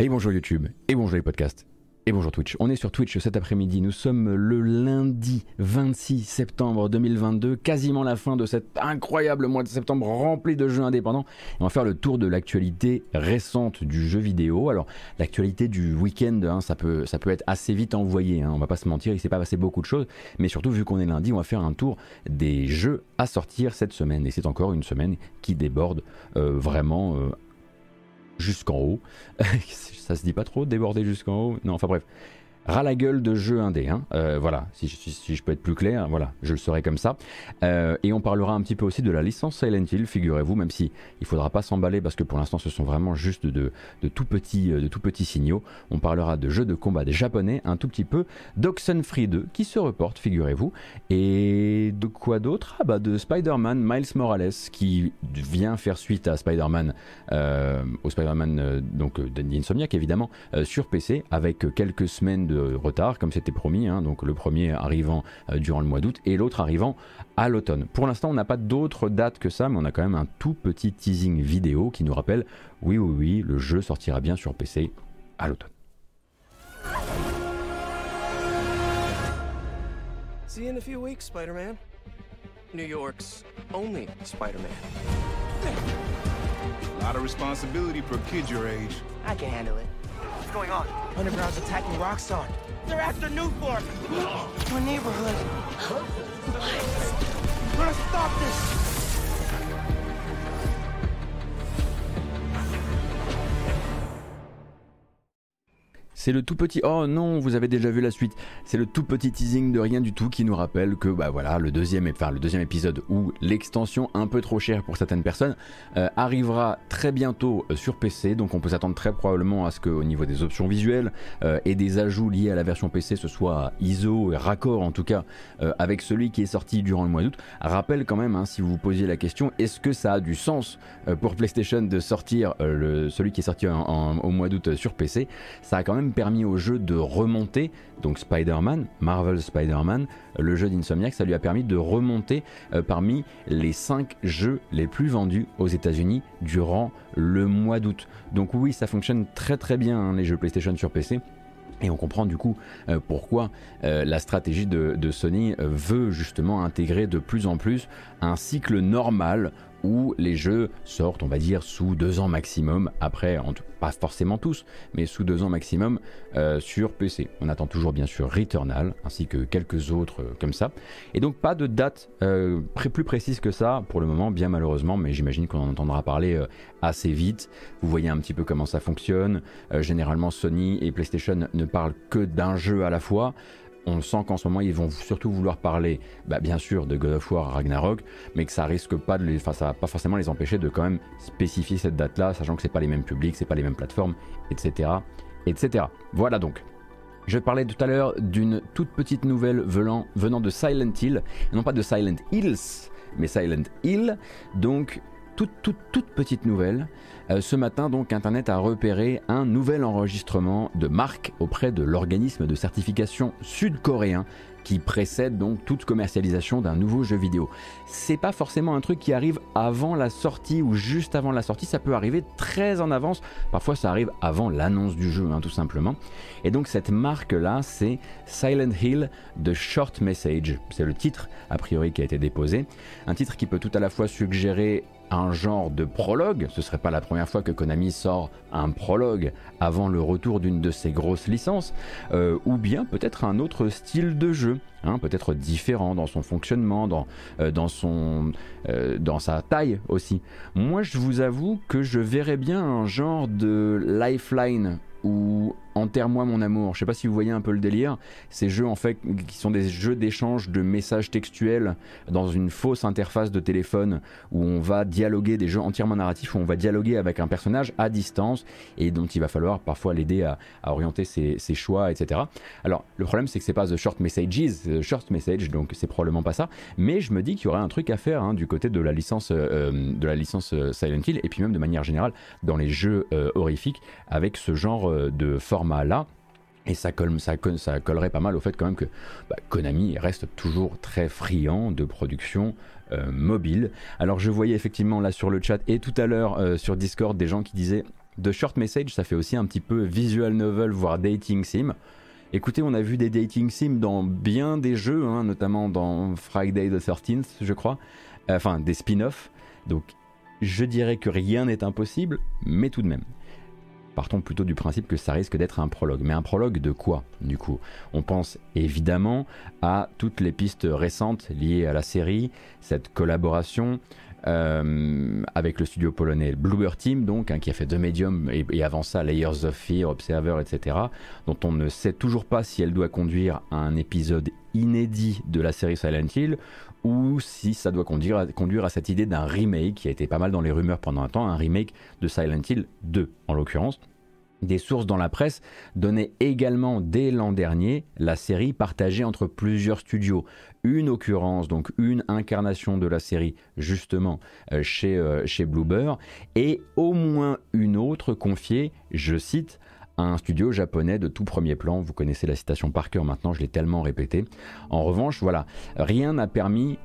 Et bonjour YouTube, et bonjour les podcasts, et bonjour Twitch. On est sur Twitch cet après-midi, nous sommes le lundi 26 septembre 2022, quasiment la fin de cet incroyable mois de septembre rempli de jeux indépendants. on va faire le tour de l'actualité récente du jeu vidéo. Alors l'actualité du week-end, hein, ça, peut, ça peut être assez vite envoyé, hein, on va pas se mentir, il s'est pas passé beaucoup de choses, mais surtout vu qu'on est lundi, on va faire un tour des jeux à sortir cette semaine. Et c'est encore une semaine qui déborde euh, vraiment euh, jusqu'en haut. ça se dit pas trop, déborder jusqu'en haut. Non, enfin bref ras la gueule de jeu indé. Hein. Euh, voilà, si, je peux être plus clair, voilà, je le serai comme ça. Euh, et on parlera un petit peu aussi de la licence Silent Hill, figurez-vous, même si il faudra pas s'emballer parce que pour l'instant ce sont vraiment juste de, tout petits, euh, de tout petits signaux. On parlera de jeux de combat japonais, un tout petit peu d'Oxenfree 2 qui se reporte, figurez-vous. Et de quoi d'autre? Ah bah de Spider-Man Miles Morales qui vient faire suite à Spider-Man, au Spider-Man donc d'Insomniac évidemment, sur PC avec quelques semaines de retard, comme c'était promis, hein, donc le premier arrivant euh, durant le mois d'août et l'autre arrivant à l'automne. Pour l'instant, on n'a pas d'autres dates que ça, mais on a quand même un tout petit teasing vidéo qui nous rappelle, oui, oui, oui, le jeu sortira bien sur PC à l'automne. See you in a few weeks, Spider-Man. New York's only Spider-Man. A lot of responsibility for a kid your age. I can handle it. What's going on? Underground's attacking Roxxon. They're after Newport. My neighborhood. What? We're gonna stop this. C'est le tout petit. Oh non, vous avez déjà vu la suite. C'est le tout petit teasing de rien du tout qui nous rappelle que bah voilà le deuxième, enfin le deuxième épisode où l'extension un peu trop chère pour certaines personnes euh, arrivera très bientôt euh, sur PC. Donc on peut s'attendre très probablement à ce qu'au niveau des options visuelles euh, et des ajouts liés à la version PC, ce soit ISO et raccord en tout cas avec celui qui est sorti durant le mois d'août. Rappelle quand même, hein, si vous vous posiez la question, est-ce que ça a du sens pour PlayStation de sortir celui qui est sorti au mois d'août sur PC Ça a quand même permis au jeu de remonter, donc Spider-Man, Marvel Spider-Man, le jeu d'Insomniac, ça lui a permis de remonter euh, parmi les 5 jeux les plus vendus aux États-Unis durant le mois d'août. Donc oui, ça fonctionne très très bien hein, les jeux PlayStation sur PC. Et on comprend du coup euh, pourquoi euh, la stratégie de, de Sony veut justement intégrer de plus en plus un cycle normal où les jeux sortent, on va dire, sous deux ans maximum, après, pas forcément tous, mais sous deux ans maximum euh, sur PC. On attend toujours bien sûr Returnal, ainsi que quelques autres euh, comme ça. Et donc pas de date euh, plus précise que ça pour le moment, bien malheureusement, mais j'imagine qu'on en entendra parler assez vite. Vous voyez un petit peu comment ça fonctionne. généralement Sony et PlayStation ne parlent que d'un jeu à la fois on sent qu'en ce moment ils vont surtout vouloir parler, bah, bien sûr, de God of War Ragnarok, mais que ça risque pas de les, ça va pas forcément les empêcher de quand même spécifier cette date-là, sachant que c'est pas les mêmes publics, c'est pas les mêmes plateformes, etc., etc. Voilà donc. Je parlais tout à l'heure d'une toute petite nouvelle venant, venant de Silent Hill, non pas de Silent Hills, mais Silent Hill. Donc toute, petite nouvelle. Euh, ce matin, donc, Internet a repéré un nouvel enregistrement de marque auprès de l'organisme de certification sud-coréen qui précède donc toute commercialisation d'un nouveau jeu vidéo. C'est pas forcément un truc qui arrive avant la sortie ou juste avant la sortie, ça peut arriver très en avance. Parfois, ça arrive avant l'annonce du jeu, hein, tout simplement. Et donc, cette marque-là, c'est Silent Hill The Short Message. C'est le titre, a priori, qui a été déposé. Un titre qui peut tout à la fois suggérer un genre de prologue, ce serait pas la première fois que Konami sort un prologue avant le retour d'une de ses grosses licences, euh, ou bien peut-être un autre style de jeu, hein, peut-être différent dans son fonctionnement, dans, euh, euh, dans sa taille aussi. Moi je vous avoue que je verrais bien un genre de lifeline ou Enterre-moi mon amour. Je sais pas si vous voyez un peu le délire. Ces jeux en fait qui sont des jeux d'échange de messages textuels dans une fausse interface de téléphone où on va dialoguer des jeux entièrement narratifs où on va dialoguer avec un personnage à distance et dont il va falloir parfois l'aider à, orienter ses, choix, etc. Alors le problème c'est que c'est pas The Short Messages, The Short Message, donc c'est probablement pas ça. Mais je me dis qu'il y aurait un truc à faire hein, du côté de la licence, euh, de la licence euh, Silent Hill et puis même de manière générale dans les jeux euh, horrifiques avec ce genre de format là. Et ça, colle, ça, ça, collerait pas mal au fait quand même que bah, Konami reste toujours très friand de production euh, mobile. Alors je voyais effectivement là sur le chat et tout à l'heure euh, sur Discord des gens qui disaient de Short Message, ça fait aussi un petit peu visual novel, voire dating sim. Écoutez, on a vu des dating sims dans bien des jeux, hein, notamment dans Friday the 13th, je crois. Euh, enfin, des spin-offs. Donc, je dirais que rien n'est impossible, mais tout de même. Partons plutôt du principe que ça risque d'être un prologue. Mais un prologue de quoi, du coup? On pense évidemment à toutes les pistes récentes liées à la série, cette collaboration, euh, avec le studio polonais Bluebird Team, donc, hein, qui a fait deux médiums et, avant ça Layers of Fear, Observer, etc., dont on ne sait toujours pas si elle doit conduire à un épisode inédit de la série Silent Hill ou si ça doit conduire à, conduire à cette idée d'un remake qui a été pas mal dans les rumeurs pendant un temps, un remake de Silent Hill 2 en l'occurrence. Des sources dans la presse donnaient également dès l'an dernier la série partagée entre plusieurs studios. Une occurrence, donc une incarnation de la série justement euh, chez, euh, chez Bluebird, et au moins une autre confiée, je cite, un studio japonais de tout premier plan. Vous connaissez la citation par cœur maintenant, je l'ai tellement répété. En revanche, voilà, rien n'a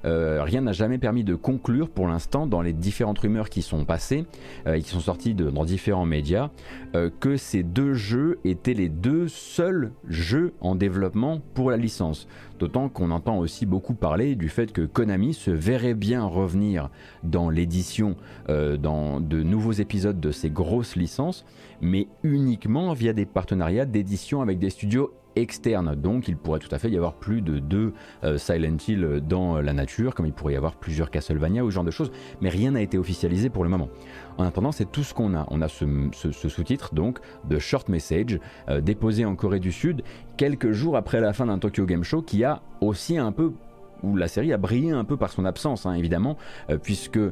euh, jamais permis de conclure pour l'instant dans les différentes rumeurs qui sont passées euh, qui sont sorties dans différents médias euh, que ces deux jeux étaient les deux seuls jeux en développement pour la licence. D'autant qu'on entend aussi beaucoup parler du fait que Konami se verrait bien revenir dans l'édition dans de nouveaux épisodes de ces grosses licences mais uniquement via des partenariats d'édition avec des studios externes. Donc il pourrait tout à fait y avoir plus de deux euh, Silent Hill dans la nature, comme il pourrait y avoir plusieurs Castlevania ou ce genre de choses, mais rien n'a été officialisé pour le moment. En attendant, c'est tout ce qu'on a. On a ce, sous-titre donc de Short Message euh, déposé en Corée du Sud quelques jours après la fin d'un Tokyo Game Show qui a aussi un peu où la série a brillé un peu par son absence, hein, évidemment, euh, puisque, euh,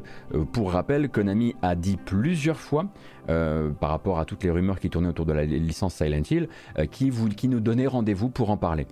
pour rappel, Konami a dit plusieurs fois, euh, par rapport à toutes les rumeurs qui tournaient autour de la licence Silent Hill, qui, qui nous donnait rendez-vous pour en parler.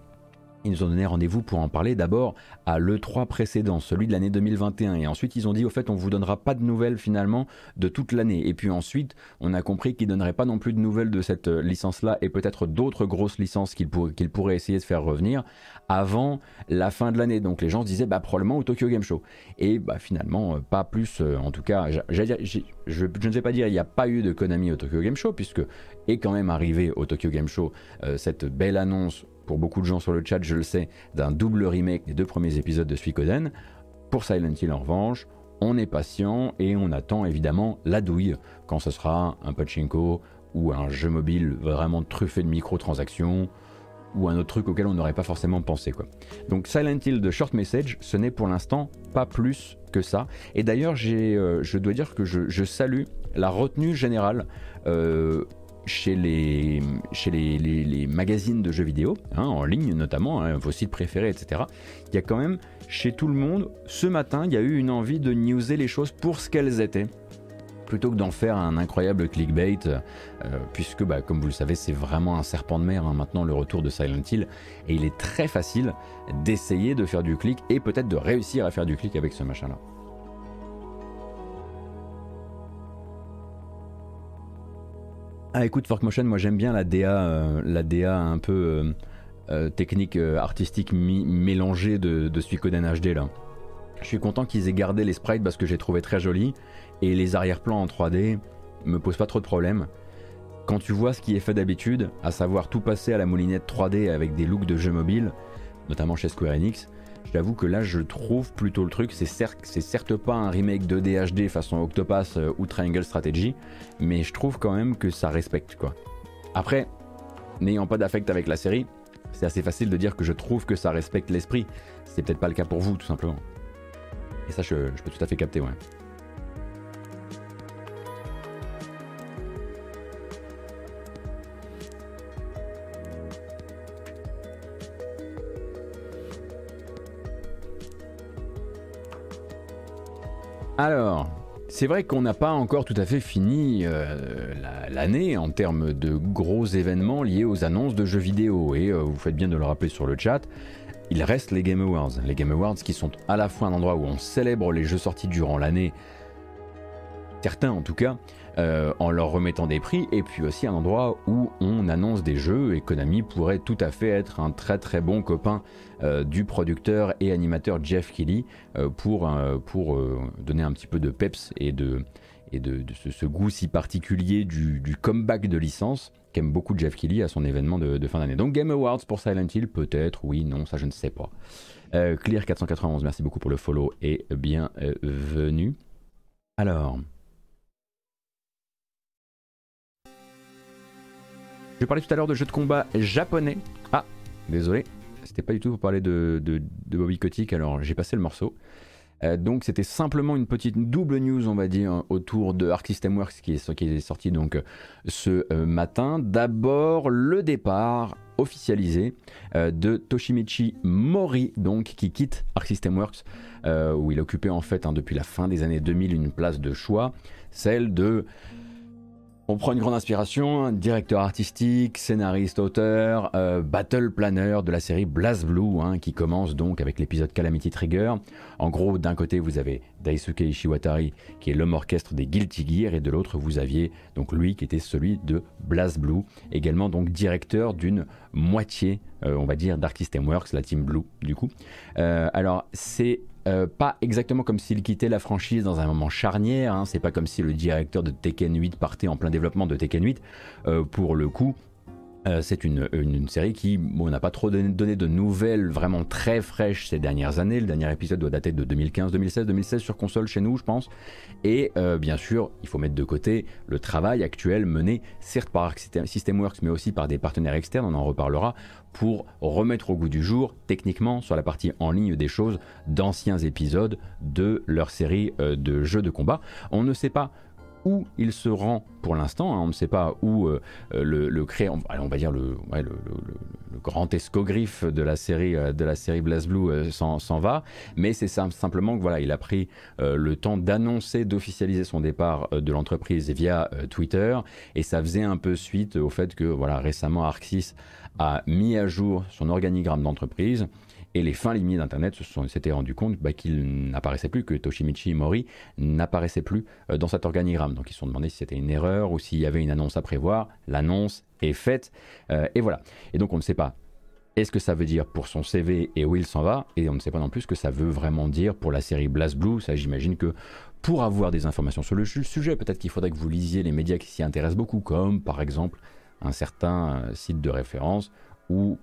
Ils nous ont donné rendez-vous pour en parler d'abord à l'E3 précédent, celui de l'année 2021. Et ensuite, ils ont dit, au fait, on vous donnera pas de nouvelles finalement de toute l'année. Et puis ensuite, on a compris qu'ils donneraient pas non plus de nouvelles de cette euh, licence-là et peut-être d'autres grosses licences qu'ils pourraient essayer de faire revenir avant la fin de l'année. Donc les gens se disaient, bah, probablement au Tokyo Game Show. Et bah, finalement, euh, pas plus. Euh, en tout cas, je, ne sais pas dire, il n'y a pas eu de Konami au Tokyo Game Show, puisque est quand même arrivé au Tokyo Game Show cette belle annonce pour beaucoup de gens sur le chat, je le sais, d'un double remake des deux premiers épisodes de Suikoden. Pour Silent Hill, en revanche, on est patient et on attend évidemment la douille quand ce sera un pachinko ou un jeu mobile vraiment truffé de microtransactions ou un autre truc auquel on n'aurait pas forcément pensé. Quoi. Donc Silent Hill de Short Message, ce n'est pour l'instant pas plus que ça. Et d'ailleurs, euh, je dois dire que je, salue la retenue générale euh, chez les, chez les, magazines de jeux vidéo, hein, en ligne notamment, hein, vos sites préférés, etc. Il y a quand même, chez tout le monde, ce matin, il y a eu une envie de newser les choses pour ce qu'elles étaient plutôt que d'en faire un incroyable clickbait, euh, puisque, bah, comme vous le savez, c'est vraiment un serpent de mer hein, maintenant le retour de Silent Hill, et il est très facile d'essayer de faire du clic et peut-être de réussir à faire du clic avec ce machin-là. Ah écoute Forkmotion, moi j'aime bien la DA, euh, la DA un peu euh, euh, technique artistique mélangée de, de Suikoden HD là. Je suis content qu'ils aient gardé les sprites parce que j'ai trouvé très joli et les arrière-plans en 3D me posent pas trop de problèmes. Quand tu vois ce qui est fait d'habitude, à savoir tout passer à la moulinette 3D avec des looks de jeux mobiles, notamment chez Square Enix, J'avoue que là, je trouve plutôt le truc. C'est certes, pas un remake de DHD façon Octopass euh, ou Triangle Strategy, mais je trouve quand même que ça respecte quoi. Après, n'ayant pas d'affect avec la série, c'est assez facile de dire que je trouve que ça respecte l'esprit. C'est peut-être pas le cas pour vous, tout simplement. Et ça, je, je peux tout à fait capter, ouais. Alors, c'est vrai qu'on n'a pas encore tout à fait fini euh, l'année en termes de gros événements liés aux annonces de jeux vidéo. Et euh, vous faites bien de le rappeler sur le chat. Il reste les Game Awards. Les Game Awards qui sont à la fois un endroit où on célèbre les jeux sortis durant l'année, certains en tout cas, euh, en leur remettant des prix, et puis aussi un endroit où on annonce des jeux, et Konami pourrait tout à fait être un très très bon copain du producteur et animateur Jeff Kelly euh, pour, pour donner un petit peu de peps et de, et de, ce, goût si particulier du, comeback de licence qu'aime beaucoup Jeff Keighley à son événement de, fin d'année. Donc Game Awards pour Silent Hill, peut-être, oui, non, ça je ne sais pas. Euh, Clear491, merci beaucoup pour le follow et bienvenue. Alors. Je parlais tout à l'heure de jeux de combat japonais. Ah, désolé, c'était pas du tout pour parler de, Bobby Kotick, alors j'ai passé le morceau. Euh, donc c'était simplement une petite double news, on va dire, autour de Arc System Works qui est, qui sorti donc euh, ce euh, matin. D'abord le départ officialisé de Toshimichi Mori, donc qui quitte Arc System Works, où il occupait en fait hein, depuis la fin des années 2000 une place de choix, celle de on prend une grande inspiration, directeur artistique, scénariste, auteur, euh, battle planner de la série BlazBlue, hein, qui commence donc avec l'épisode Calamity Trigger. En gros, d'un côté, vous avez Daisuke Ishiwatari, qui est l'homme orchestre des Guilty Gear, et de l'autre, vous aviez donc lui, qui était celui de BlazBlue, également donc directeur d'une moitié, euh, on va dire, d'Arc System Works, la Team Blue, du coup. Euh, alors, c'est euh, pas exactement comme s'il quittait la franchise dans un moment charnière, hein. c'est pas comme si le directeur de Tekken 8 partait en plein développement de Tekken 8. Euh, pour le coup, euh, c'est une, série qui n'a pas trop donné, de nouvelles vraiment très fraîches ces dernières années. Le dernier épisode doit dater de 2015, 2016, 2016 sur console chez nous, je pense. Et bien sûr, il faut mettre de côté le travail actuel mené certes par Systemworks, mais aussi par des partenaires externes, on en reparlera, pour remettre au goût du jour, techniquement, sur la partie en ligne des choses, d'anciens épisodes de leur série euh, de jeux de combat. On ne sait pas où il se rend pour l'instant. Hein. on ne sait pas où euh, euh, le, on, va dire le, grand escogriffe de la série de la série BlazBlue s'en va, mais c'est simplement que voilà, il a pris le temps d'annoncer, d'officialiser son départ de l'entreprise via Twitter, et ça faisait un peu suite au fait que voilà récemment Arxis a mis à jour son organigramme d'entreprise et les fins limites d'Internet s'étaient rendu compte bah, qu'il n'apparaissait plus, que Toshimichi Mori n'apparaissait plus euh, dans cet organigramme. Donc ils se sont demandé si c'était une erreur ou s'il y avait une annonce à prévoir. L'annonce est faite euh, et voilà. Et donc on ne sait pas est-ce que ça veut dire pour son CV et où il s'en va Et on ne sait pas non plus ce que ça veut vraiment dire pour la série BlazBlue. Ça, j'imagine que pour avoir des informations sur le sujet, peut-être qu'il faudrait que vous lisiez les médias qui s'y intéressent beaucoup, comme par exemple un certain euh, site de référence où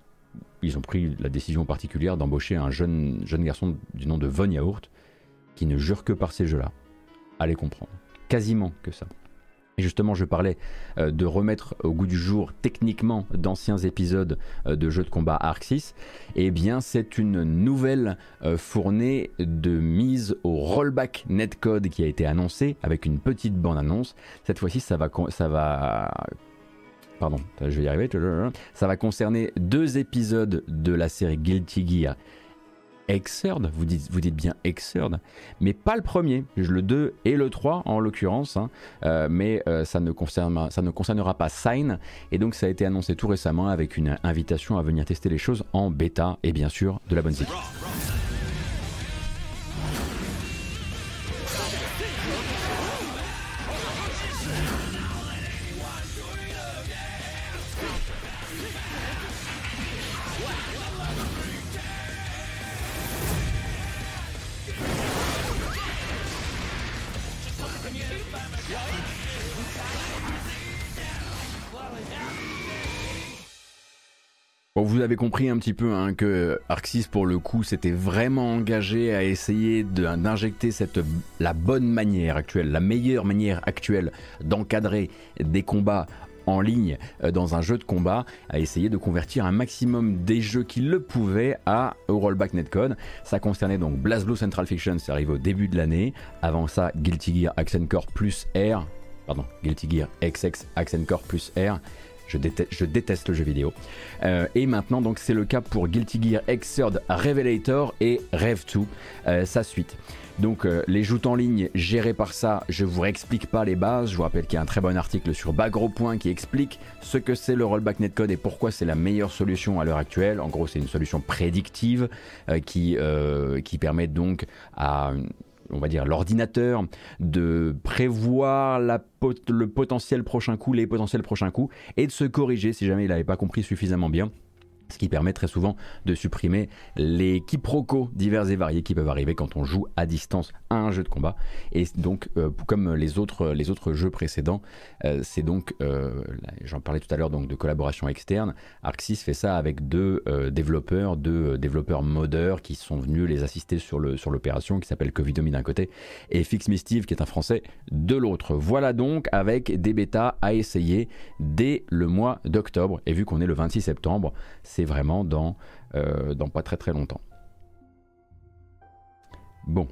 ils ont pris la décision particulière d'embaucher un jeune, jeune garçon du nom de Von Yaourt qui ne jure que par ces jeux-là. Allez comprendre. Quasiment que ça. Et justement, je parlais euh, de remettre au goût du jour techniquement d'anciens épisodes euh, de jeux de combat Arxis. Eh bien, c'est une nouvelle fournée de mise au rollback netcode qui a été annoncée avec une petite bande-annonce. Cette fois-ci, ça va, ça va Pardon, je vais y arriver. Ça va concerner deux épisodes de la série Guilty Gear. Exerd, vous dites, bien Exerd, mais pas le premier, le 2 et le 3 en l'occurrence, hein. euh, mais euh, ça, ne concerne, ça ne concernera pas Sign, et donc ça a été annoncé tout récemment avec une invitation à venir tester les choses en bêta, et bien sûr de la bonne vous avez compris un petit peu hein, que Arxis, pour le coup, s'était vraiment engagé à essayer d'injecter la bonne manière actuelle, la meilleure manière actuelle d'encadrer des combats en ligne euh, dans un jeu de combat, à essayer de convertir un maximum des jeux qui le pouvaient à au rollback netcode. Ça concernait donc BlazBlue Central Fiction, c'est arrivé au début de l'année. Avant ça, Guilty Gear Accent Core plus R, pardon, Guilty Gear XX Accent Core plus R je déteste, le jeu vidéo. Euh, et maintenant, donc, c'est le cas pour Guilty Gear Xrd Revelator et Rev 2, euh, sa suite. Donc euh, les joutes en ligne gérées par ça, je vous réexplique pas les bases. Je vous rappelle qu'il y a un très bon article sur Bagro Point qui explique ce que c'est le rollback netcode et pourquoi c'est la meilleure solution à l'heure actuelle. En gros, c'est une solution prédictive qui permet donc à on va dire l'ordinateur, de prévoir le potentiel prochain coup, les potentiels prochains coups, et de se corriger si jamais il n'avait pas compris suffisamment bien ce qui permet très souvent de supprimer les quiproquos divers et variés qui peuvent arriver quand on joue à distance à un jeu de combat. Et donc, euh, comme les autres, les autres jeux précédents, euh, c'est donc, euh, j'en parlais tout à l'heure, donc de collaboration externe. Arxis fait ça avec deux développeurs, deux développeurs modeurs qui sont venus les assister sur l'opération, sur qui s'appelle Covidomi d'un côté, et Fix Steve qui est un français de l'autre. Voilà donc avec des bêtas à essayer dès le mois d'octobre. Et vu qu'on est le 26 septembre, vraiment dans, euh, dans pas très très longtemps. Bon.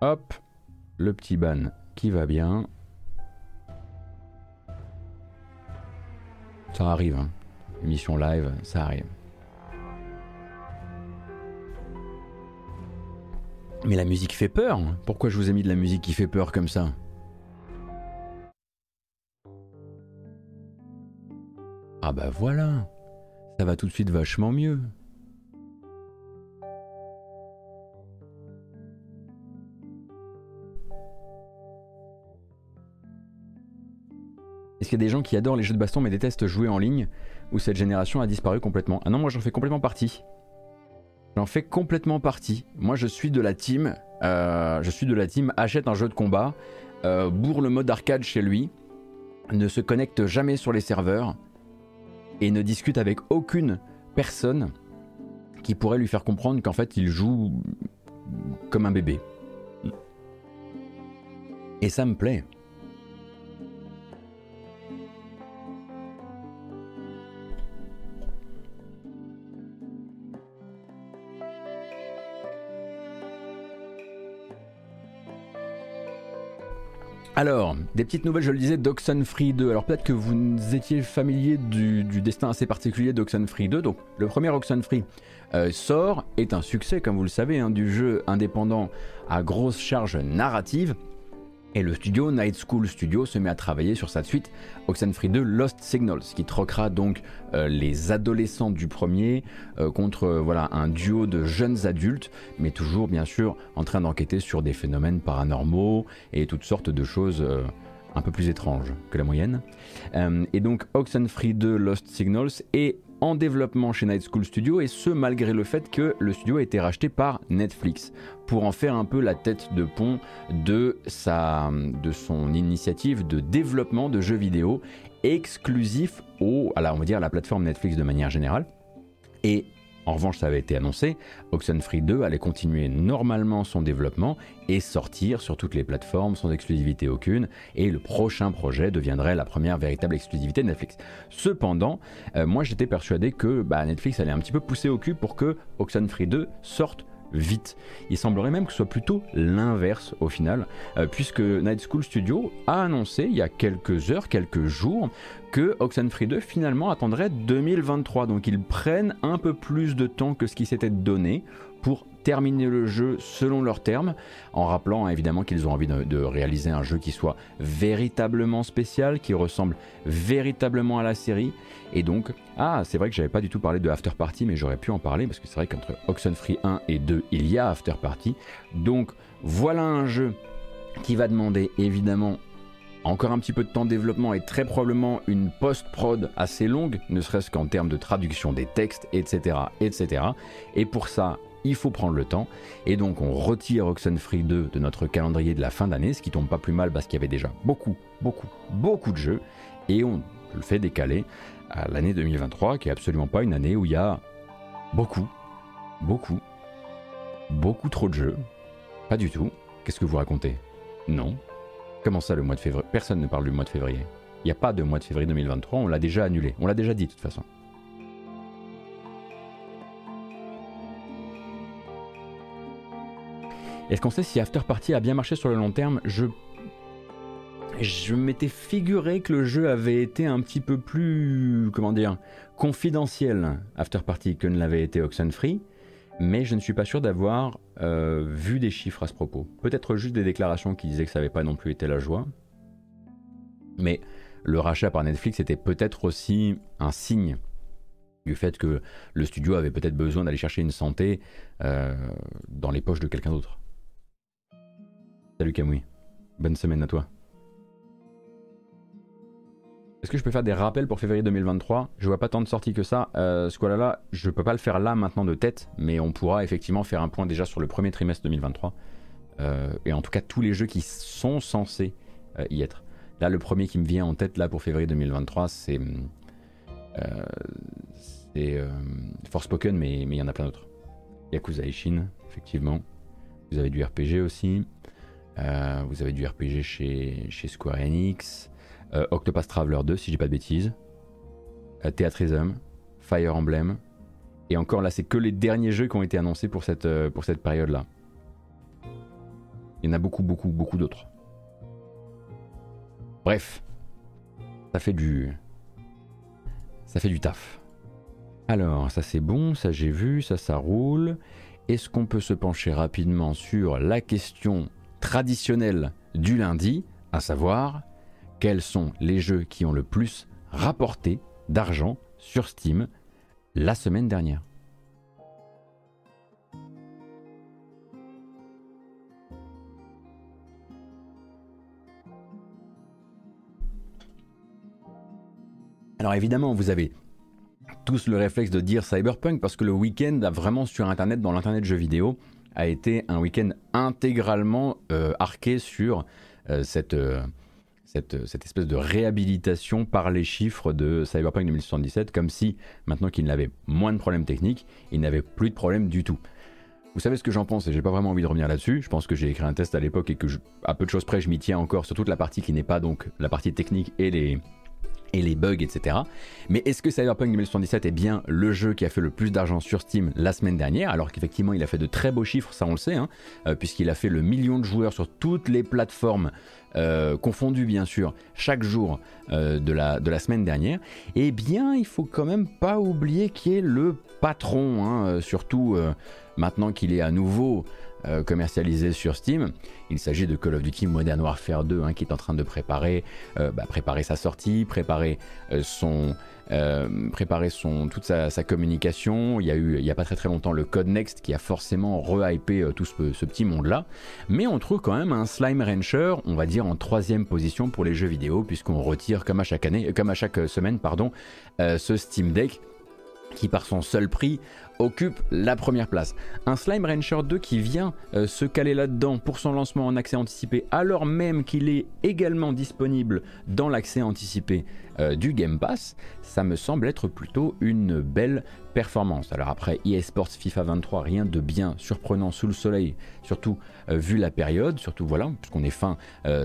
Hop, le petit ban qui va bien. Ça arrive, hein. émission live, ça arrive. Mais la musique fait peur. Pourquoi je vous ai mis de la musique qui fait peur comme ça? Ah bah voilà, ça va tout de suite vachement mieux. Est-ce qu'il y a des gens qui adorent les jeux de baston mais détestent jouer en ligne ou cette génération a disparu complètement? Ah non, moi j'en fais complètement partie. J'en fais complètement partie. Moi je suis de la team, euh, je suis de la team achète un jeu de combat, euh, bourre le mode arcade chez lui, ne se connecte jamais sur les serveurs, et ne discute avec aucune personne qui pourrait lui faire comprendre qu'en fait il joue comme un bébé. Et ça me plaît. Alors, des petites nouvelles, je le disais, d'Oxenfree 2. Alors peut-être que vous étiez familier du, destin assez particulier d'Oxenfree 2. Donc le premier Oxenfree euh, sort, est un succès, comme vous le savez, hein, du jeu indépendant à grosse charge narrative. Et le studio Night School Studio se met à travailler sur sa suite Oxenfree 2 Lost Signals, qui troquera donc euh, les adolescents du premier euh, contre euh, voilà un duo de jeunes adultes, mais toujours bien sûr en train d'enquêter sur des phénomènes paranormaux et toutes sortes de choses un peu plus étranges que la moyenne. et donc Oxenfree 2 Lost Signals est en développement chez Night School Studio et ce malgré le fait que le studio a été racheté par Netflix pour en faire un peu la tête de pont de, son initiative de développement de jeux vidéo exclusif au, à la, la plateforme Netflix de manière générale. Et en revanche, ça avait été annoncé, Oxenfree 2 allait continuer normalement son développement et sortir sur toutes les plateformes sans exclusivité aucune, et le prochain projet deviendrait la première véritable exclusivité de Netflix. Cependant, euh, moi j'étais persuadé que bah, Netflix allait un petit peu pousser au cul pour que Oxenfree 2 sorte vite. Il semblerait même que ce soit plutôt l'inverse au final, euh, puisque Night School Studio a annoncé il y a quelques heures, quelques jours, que Oxenfree 2 finalement attendrait 2023. Donc ils prennent un peu plus de temps que ce qui s'était donné pour terminer le jeu selon leurs termes, en rappelant évidemment qu'ils ont envie de, réaliser un jeu qui soit véritablement spécial, qui ressemble véritablement à la série. Et donc, ah, c'est vrai que j'avais pas du tout parlé de After Party, mais j'aurais pu en parler parce que c'est vrai qu'entre Oxenfree 1 et 2, il y a After Party. Donc, voilà un jeu qui va demander évidemment encore un petit peu de temps de développement et très probablement une post-prod assez longue, ne serait-ce qu'en termes de traduction des textes, etc., etc. Et pour ça, il faut prendre le temps. Et donc on retire Oxenfree 2 de notre calendrier de la fin d'année, ce qui tombe pas plus mal parce qu'il y avait déjà beaucoup, beaucoup, beaucoup de jeux. Et on le fait décaler à l'année 2023, qui est absolument pas une année où il y a beaucoup, beaucoup, beaucoup trop de jeux. Pas du tout. Qu'est-ce que vous racontez? Non. Comment ça le mois de février? Personne ne parle du mois de février. Il n'y a pas de mois de février 2023, on l'a déjà annulé. On l'a déjà dit de toute façon. Est-ce qu'on sait si After Party a bien marché sur le long terme? Je m'étais figuré que le jeu avait été un petit peu plus, comment dire, confidentiel After Party que ne l'avait été Oxenfree, mais je ne suis pas sûr d'avoir euh, vu des chiffres à ce propos. Peut-être juste des déclarations qui disaient que ça n'avait pas non plus été la joie. Mais le rachat par Netflix était peut-être aussi un signe du fait que le studio avait peut-être besoin d'aller chercher une santé euh, dans les poches de quelqu'un d'autre. Salut Camouille. Bonne semaine à toi. Est-ce que je peux faire des rappels pour février 2023 Je vois pas tant de sorties que ça. Euh, ce là là, je peux pas le faire là maintenant de tête, mais on pourra effectivement faire un point déjà sur le premier trimestre 2023. Euh, et en tout cas, tous les jeux qui sont censés euh, y être. Là, le premier qui me vient en tête là pour février 2023, c'est c'est Forspoken, mais mais il y en a plein d'autres. Yakuza Ishin, effectivement. Vous avez du RPG aussi. Vous avez du RPG chez, chez Square Enix. Euh, Octopath Traveler 2, si j'ai pas de bêtises, euh, Theatrism, Fire Emblem, et encore là, c'est que les derniers jeux qui ont été annoncés pour cette, euh, pour cette période-là. Il y en a beaucoup, beaucoup, beaucoup d'autres. Bref, ça fait du. Ça fait du taf. Alors, ça c'est bon, ça j'ai vu, ça ça roule. Est-ce qu'on peut se pencher rapidement sur la question traditionnelle du lundi, à savoir quels sont les jeux qui ont le plus rapporté d'argent sur Steam la semaine dernière. Alors évidemment, vous avez tous le réflexe de dire Cyberpunk parce que le week-end a vraiment sur Internet, dans l'Internet jeux vidéo, a été un week-end intégralement euh, arqué sur euh, cette, euh, cette, espèce de réhabilitation par les chiffres de Cyberpunk 2077, comme si, maintenant qu'il n'avait moins de problèmes techniques, il n'avait plus de problèmes du tout. Vous savez ce que j'en pense et j'ai pas vraiment envie de revenir là-dessus. Je pense que j'ai écrit un test à l'époque et que, à peu de choses près, je m'y tiens encore sur toute la partie qui n'est pas donc la partie technique et les, et les bugs, etc. Mais est-ce que Cyberpunk 2077 est bien le jeu qui a fait le plus d'argent sur Steam la semaine dernière Alors qu'effectivement, il a fait de très beaux chiffres, ça on le sait, hein, euh, puisqu'il a fait le million de joueurs sur toutes les plateformes euh, confondues bien sûr, chaque jour euh, de, la, de la semaine dernière. Eh bien, il faut quand même pas oublier qui est le patron, hein, surtout maintenant qu'il est à nouveau euh, commercialisé sur Steam. Il s'agit de Call of Duty Modern Warfare 2 hein, qui est en train de préparer, euh, bah, sa sortie, préparer euh, son, préparer son, toute sa, communication. Il y a eu il n'y a pas très très longtemps le Code Next qui a forcément re-hypé tout ce, petit monde-là. Mais on trouve quand même un Slime Rancher, on va dire en troisième position pour les jeux vidéo, puisqu'on retire comme à chaque année, comme à chaque semaine, pardon, ce Steam Deck qui par son seul prix occupe la première place. Un Slime Rancher 2 qui vient euh, se caler là-dedans pour son lancement en accès anticipé alors même qu'il est également disponible dans l'accès anticipé euh, du Game Pass, ça me semble être plutôt une belle performance. Alors après eSports FIFA 23, rien de bien surprenant sous le soleil, surtout euh, vu la période, surtout voilà, puisqu'on est fin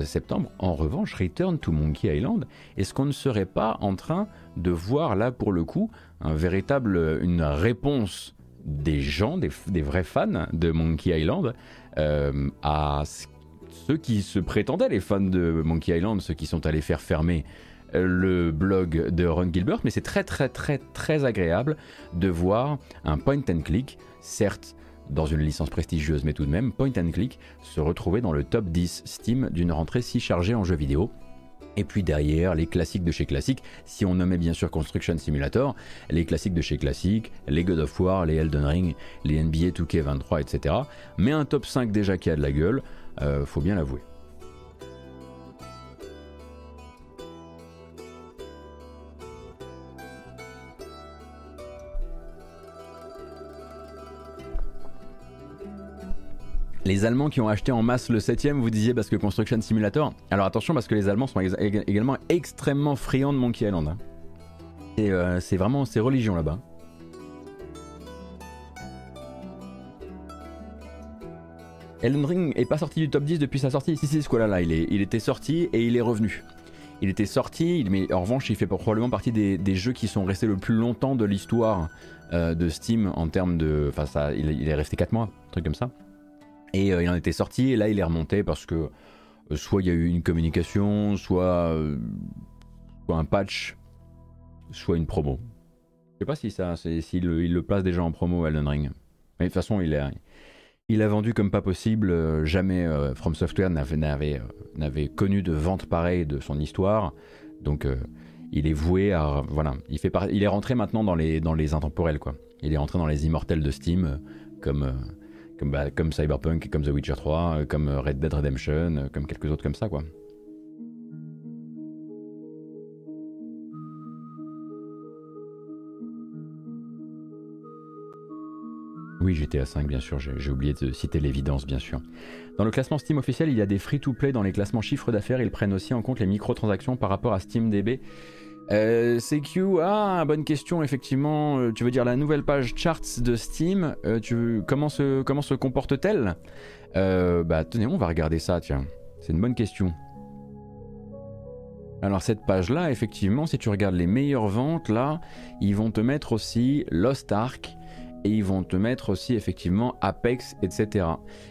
septembre. En revanche, Return to Monkey Island, est-ce qu'on ne serait pas en train de voir là pour le coup un véritable, une réponse des gens, des, vrais fans de Monkey Island euh, à ceux qui se prétendaient les fans de Monkey Island, ceux qui sont allés faire fermer euh, le blog de Ron Gilbert, mais c'est très très très très agréable de voir un point and click, certes dans une licence prestigieuse, mais tout de même, point and click, se retrouver dans le top 10 Steam d'une rentrée si chargée en jeux vidéo. Et puis derrière, les classiques de chez Classic, si on nommait bien sûr Construction Simulator, les classiques de chez Classic, les God of War, les Elden Ring, les NBA 2K23, etc. Mais un top 5 déjà qui a de la gueule, euh, faut bien l'avouer. Les Allemands qui ont acheté en masse le 7 vous disiez parce que Construction Simulator. Alors attention parce que les Allemands sont également extrêmement friands de Monkey Island. Hein. Et euh, c'est vraiment c'est religion là-bas. Elden Ring est pas sorti du top 10 depuis sa sortie. Si, si, ce quoi là, il, est, il était sorti et il est revenu. Il était sorti, mais en revanche, il fait probablement partie des, jeux qui sont restés le plus longtemps de l'histoire euh, de Steam en termes de. Enfin, ça, il, il est resté 4 mois, un truc comme ça. Et euh, il en était sorti, et là il est remonté parce que euh, soit il y a eu une communication, soit, euh, soit un patch, soit une promo. Je sais pas si ça, s'il il le place déjà en promo Elden Ring. Mais de toute façon, il a, vendu comme pas possible. Jamais From Software n'avait connu de vente pareille de son histoire. Donc il est voué à. Voilà, il est rentré maintenant dans les, dans les intemporels. Quoi. Il est rentré dans les immortels de Steam comme bah, comme, Cyberpunk, comme The Witcher 3, euh, comme euh, Red Dead Redemption, euh, comme quelques autres comme ça, quoi. Oui, GTA 5, bien sûr, j'ai oublié de citer l'évidence, bien sûr. Dans le classement Steam officiel, il y a des free-to-play dans les classements chiffres d'affaires, ils prennent aussi en compte les microtransactions par rapport à SteamDB. Euh, CQ, ah, bonne question, effectivement. Euh, tu veux dire la nouvelle page charts de Steam euh, tu, comment, se, comment se comporte-t-elle? Bah, tenez, on va regarder ça, tiens. C'est une bonne question. Alors cette page-là, effectivement, si tu regardes les meilleures ventes, là, ils vont te mettre aussi Lost Ark, et ils vont te mettre aussi effectivement Apex, etc.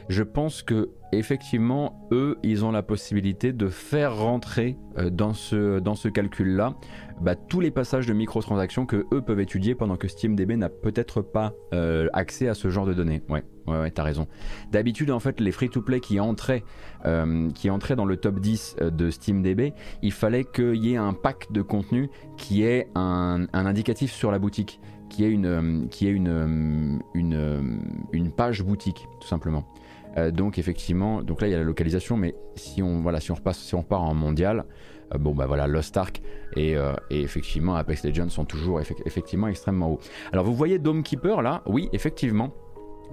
Je pense que effectivement, eux, ils ont la possibilité de faire rentrer euh, dans ce, calcul-là bah, tous les passages de microtransactions que eux peuvent étudier pendant que SteamDB n'a peut-être pas euh, accès à ce genre de données. Ouais, ouais, ouais t'as raison. D'habitude, en fait, les free-to-play qui entraient, euh, qui entraient dans le top 10 de SteamDB, il fallait qu'il y ait un pack de contenu qui ait un indicatif sur la boutique qui est une, euh, euh, euh, une page boutique, tout simplement. donc effectivement, donc là il y a la localisation, mais si on voilà, si on repasse, si on repart en mondial, bon bah voilà, Lost Ark et, et, effectivement Apex Legends sont toujours effectivement extrêmement hauts. Alors vous voyez Dome Keeper là, oui effectivement,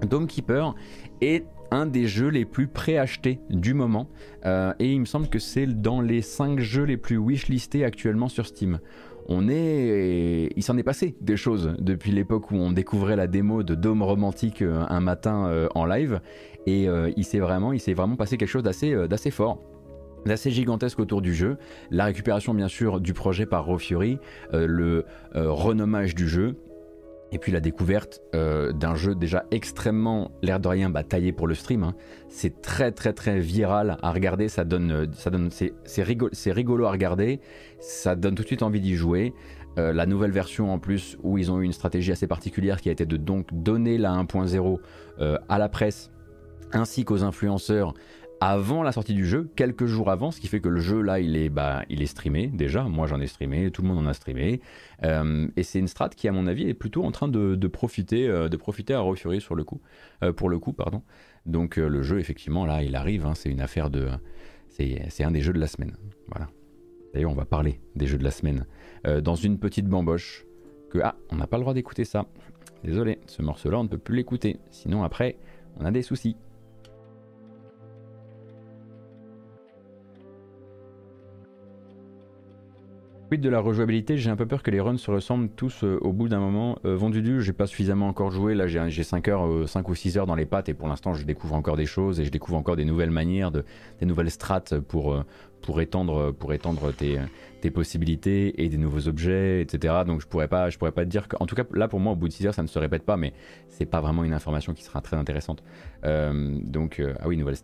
Dome Keeper est un des jeux les plus préachetés du moment et il me semble que c'est dans les 5 jeux les plus wishlistés actuellement sur Steam on est, il s'en est passé des choses depuis l'époque où on découvrait la démo de Dome Romantique euh, un matin euh, en live, et euh, il s'est vraiment, il s'est vraiment passé quelque chose d'assez, d'assez fort d'assez gigantesque autour du jeu. La récupération bien sûr du projet par Raw Fury, le renommage du jeu, et puis la découverte d'un jeu déjà extrêmement, l'air de rien, bah, taillé pour le stream. Hein. C'est très très très viral à regarder, ça donne, ça donne, c'est rigolo, rigolo à regarder, ça donne tout de suite envie d'y jouer. Euh, la nouvelle version en plus où ils ont eu une stratégie assez particulière qui a été de donc donner la 1.0 à la presse ainsi qu'aux influenceurs avant la sortie du jeu, quelques jours avant, ce qui fait que le jeu là il est, bah, il est streamé déjà, moi j'en ai streamé, tout le monde en a streamé, euh, et c'est une strat qui à mon avis est plutôt en train de, profiter, euh, de profiter à Raw sur le coup, euh, pour le coup pardon. Donc le jeu effectivement là il arrive, hein, c'est une affaire de, c'est un des jeux de la semaine, voilà. D'ailleurs on va parler des jeux de la semaine. Dans une petite bamboche que ah on n'a pas le droit d'écouter ça, désolé, ce morceau là on ne peut plus l'écouter, sinon après on a des soucis. De la rejouabilité, j'ai un peu peur que les runs se ressemblent tous euh, au bout d'un moment. Euh, vendu du, j'ai pas suffisamment encore joué. Là, j'ai 5 heures, 5 euh, ou 6 heures dans les pattes et pour l'instant, je découvre encore des choses et je découvre encore des nouvelles manières, de, des nouvelles strates pour, pour étendre, pour étendre tes, tes, possibilités et des nouveaux objets, etc. Donc, je pourrais pas, je pourrais pas te dire En tout cas, là, pour moi, au bout de 6 heures, ça ne se répète pas, mais c'est pas vraiment une information qui sera très intéressante. donc, ah oui, nouvelle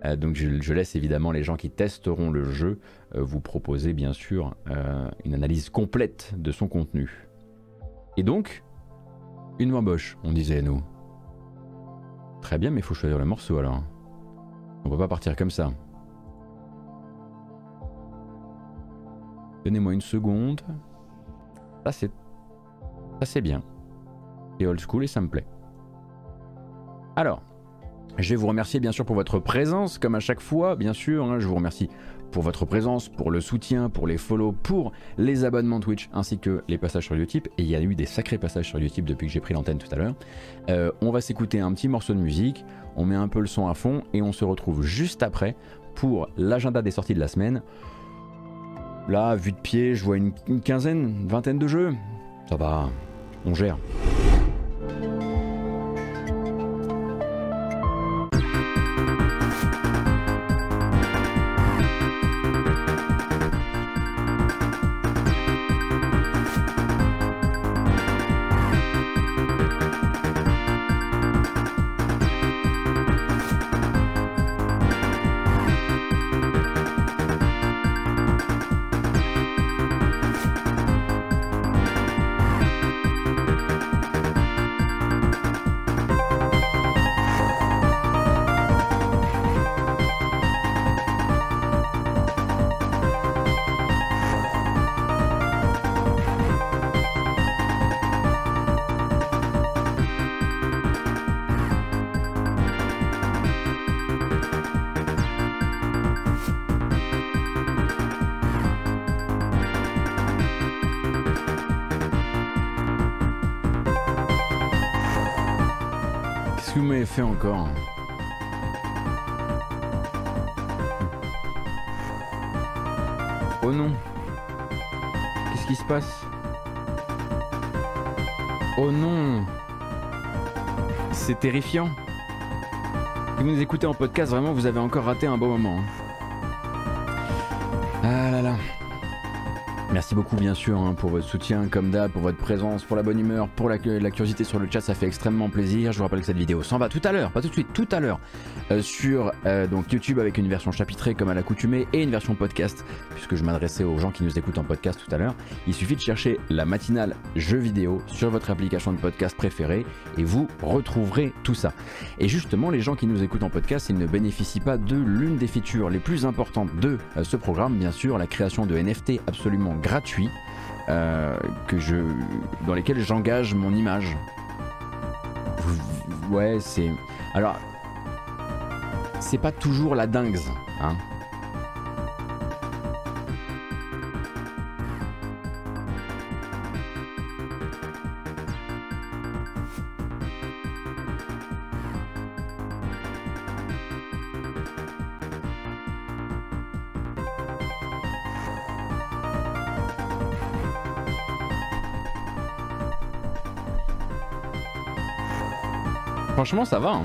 strat. donc je, laisse évidemment les gens qui testeront le jeu euh, vous proposer bien sûr euh, une analyse complète de son contenu. Et donc, une boche, on disait nous. Très bien, mais il faut choisir le morceau alors. On va pas partir comme ça. Donnez-moi une seconde. Ça c'est. Ça c'est bien. C'est old school et ça me plaît. Alors, je vais vous remercier bien sûr pour votre présence, comme à chaque fois, bien sûr. Hein, je vous remercie pour votre présence, pour le soutien, pour les follow, pour les abonnements Twitch ainsi que les passages sur Utip. Et il y a eu des sacrés passages sur Utip depuis que j'ai pris l'antenne tout à l'heure. Euh, on va s'écouter un petit morceau de musique, on met un peu le son à fond et on se retrouve juste après pour l'agenda des sorties de la semaine. Là, vu de pied, je vois une, quinzaine, vingtaine de jeux. Ça va, on gère. Vous nous écoutez en podcast, vraiment, vous avez encore raté un beau moment. Merci beaucoup bien sûr hein, pour votre soutien comme d'hab, pour votre présence, pour la bonne humeur, pour la, curiosité sur le chat, ça fait extrêmement plaisir. Je vous rappelle que cette vidéo s'en va tout à l'heure, pas tout de suite, tout à l'heure, euh, sur euh, donc YouTube avec une version chapitrée comme à l'accoutumée et une version podcast, puisque je m'adressais aux gens qui nous écoutent en podcast tout à l'heure. Il suffit de chercher la matinale jeux vidéo sur votre application de podcast préférée et vous retrouverez tout ça. Et justement, les gens qui nous écoutent en podcast, ils ne bénéficient pas de l'une des features les plus importantes de euh, ce programme, bien sûr, la création de NFT absolument gratuit euh, que je, dans lesquels j'engage mon image. Ouais, c'est. Alors, c'est pas toujours la dingue, hein. Franchement, ça va. Hein.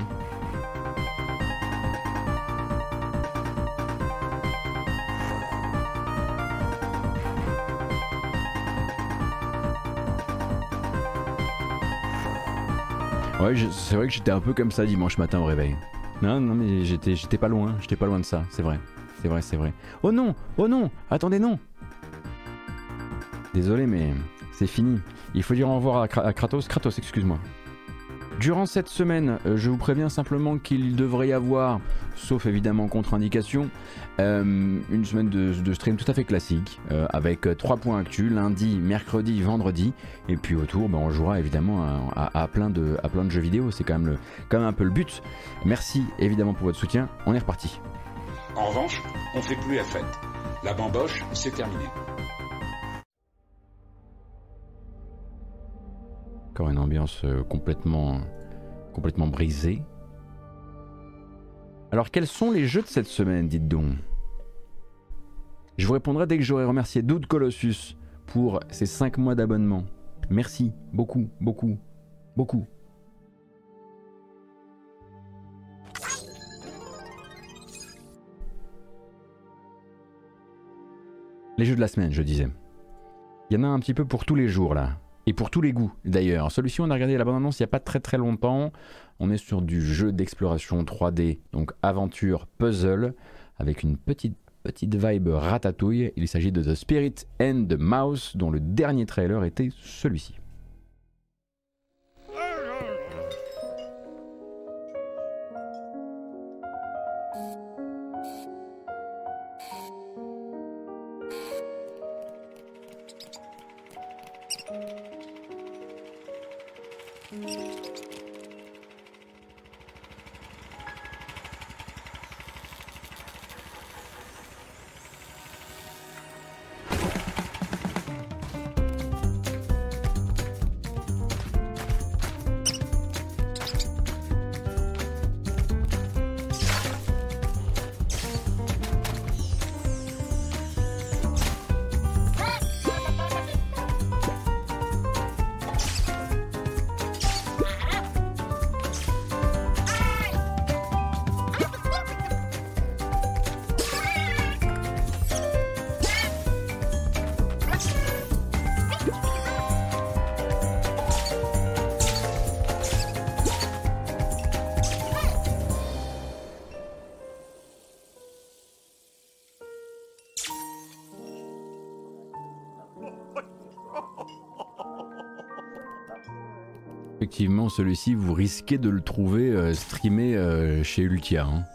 Ouais, c'est vrai que j'étais un peu comme ça dimanche matin au réveil. Non, non, mais j'étais, j'étais pas loin, j'étais pas loin de ça, c'est vrai. C'est vrai, c'est vrai. Oh non, oh non, attendez, non. Désolé, mais c'est fini. Il faut dire au revoir à Kratos. Kratos, excuse-moi. Durant cette semaine, euh, je vous préviens simplement qu'il devrait y avoir, sauf évidemment contre-indication, euh, une semaine de, stream tout à fait classique, euh, avec trois points actus, lundi, mercredi, vendredi, et puis autour, ben, on jouera évidemment à, plein de, à plein de jeux vidéo, c'est quand, même quand même un peu le but. Merci évidemment pour votre soutien, on est reparti. En revanche, on fait plus la fête. La bamboche, c'est terminé. Encore une ambiance euh, complètement, complètement brisée. Alors quels sont les jeux de cette semaine, dites donc? Je vous répondrai dès que j'aurai remercié Dude Colossus pour ses 5 mois d'abonnement. Merci, beaucoup, beaucoup, beaucoup. Les jeux de la semaine, je disais. Il y en a un petit peu pour tous les jours là. Et pour tous les goûts d'ailleurs. Celui-ci, on a regardé la bande-annonce il n'y a pas très très longtemps. On est sur du jeu d'exploration 3D, donc aventure puzzle, avec une petite petite vibe ratatouille. Il s'agit de The Spirit and the Mouse, dont le dernier trailer était celui-ci. Effectivement, celui-ci, vous risquez de le trouver euh, streamé euh, chez Ultia. Hein.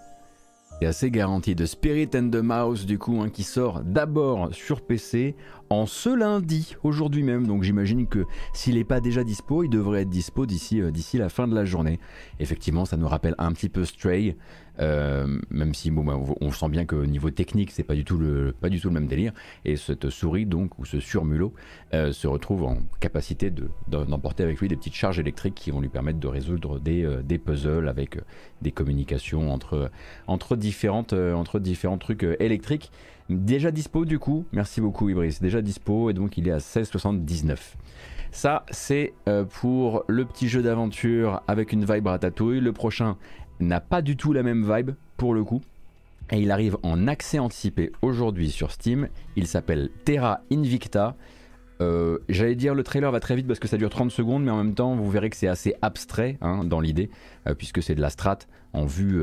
C'est assez garanti. De Spirit and the Mouse, du coup, hein, qui sort d'abord sur PC, en ce lundi, aujourd'hui même. Donc j'imagine que s'il n'est pas déjà dispo, il devrait être dispo d'ici euh, d'ici la fin de la journée. Effectivement, ça nous rappelle un petit peu Stray, euh, même si bah, on sent bien que niveau technique, c'est pas du tout le pas du tout le même délire. Et cette souris donc ou ce surmulot euh, se retrouve en capacité d'emporter avec lui des petites charges électriques qui vont lui permettre de résoudre des, des puzzles avec des communications entre entre différentes entre différents trucs électriques. Déjà dispo du coup, merci beaucoup Ibris, déjà dispo et donc il est à 16,79. Ça c'est euh, pour le petit jeu d'aventure avec une vibe ratatouille. Le prochain n'a pas du tout la même vibe pour le coup. Et il arrive en accès anticipé aujourd'hui sur Steam. Il s'appelle Terra Invicta. Euh, j'allais dire le trailer va très vite parce que ça dure 30 secondes, mais en même temps vous verrez que c'est assez abstrait hein, dans l'idée, euh, puisque c'est de la strat en vue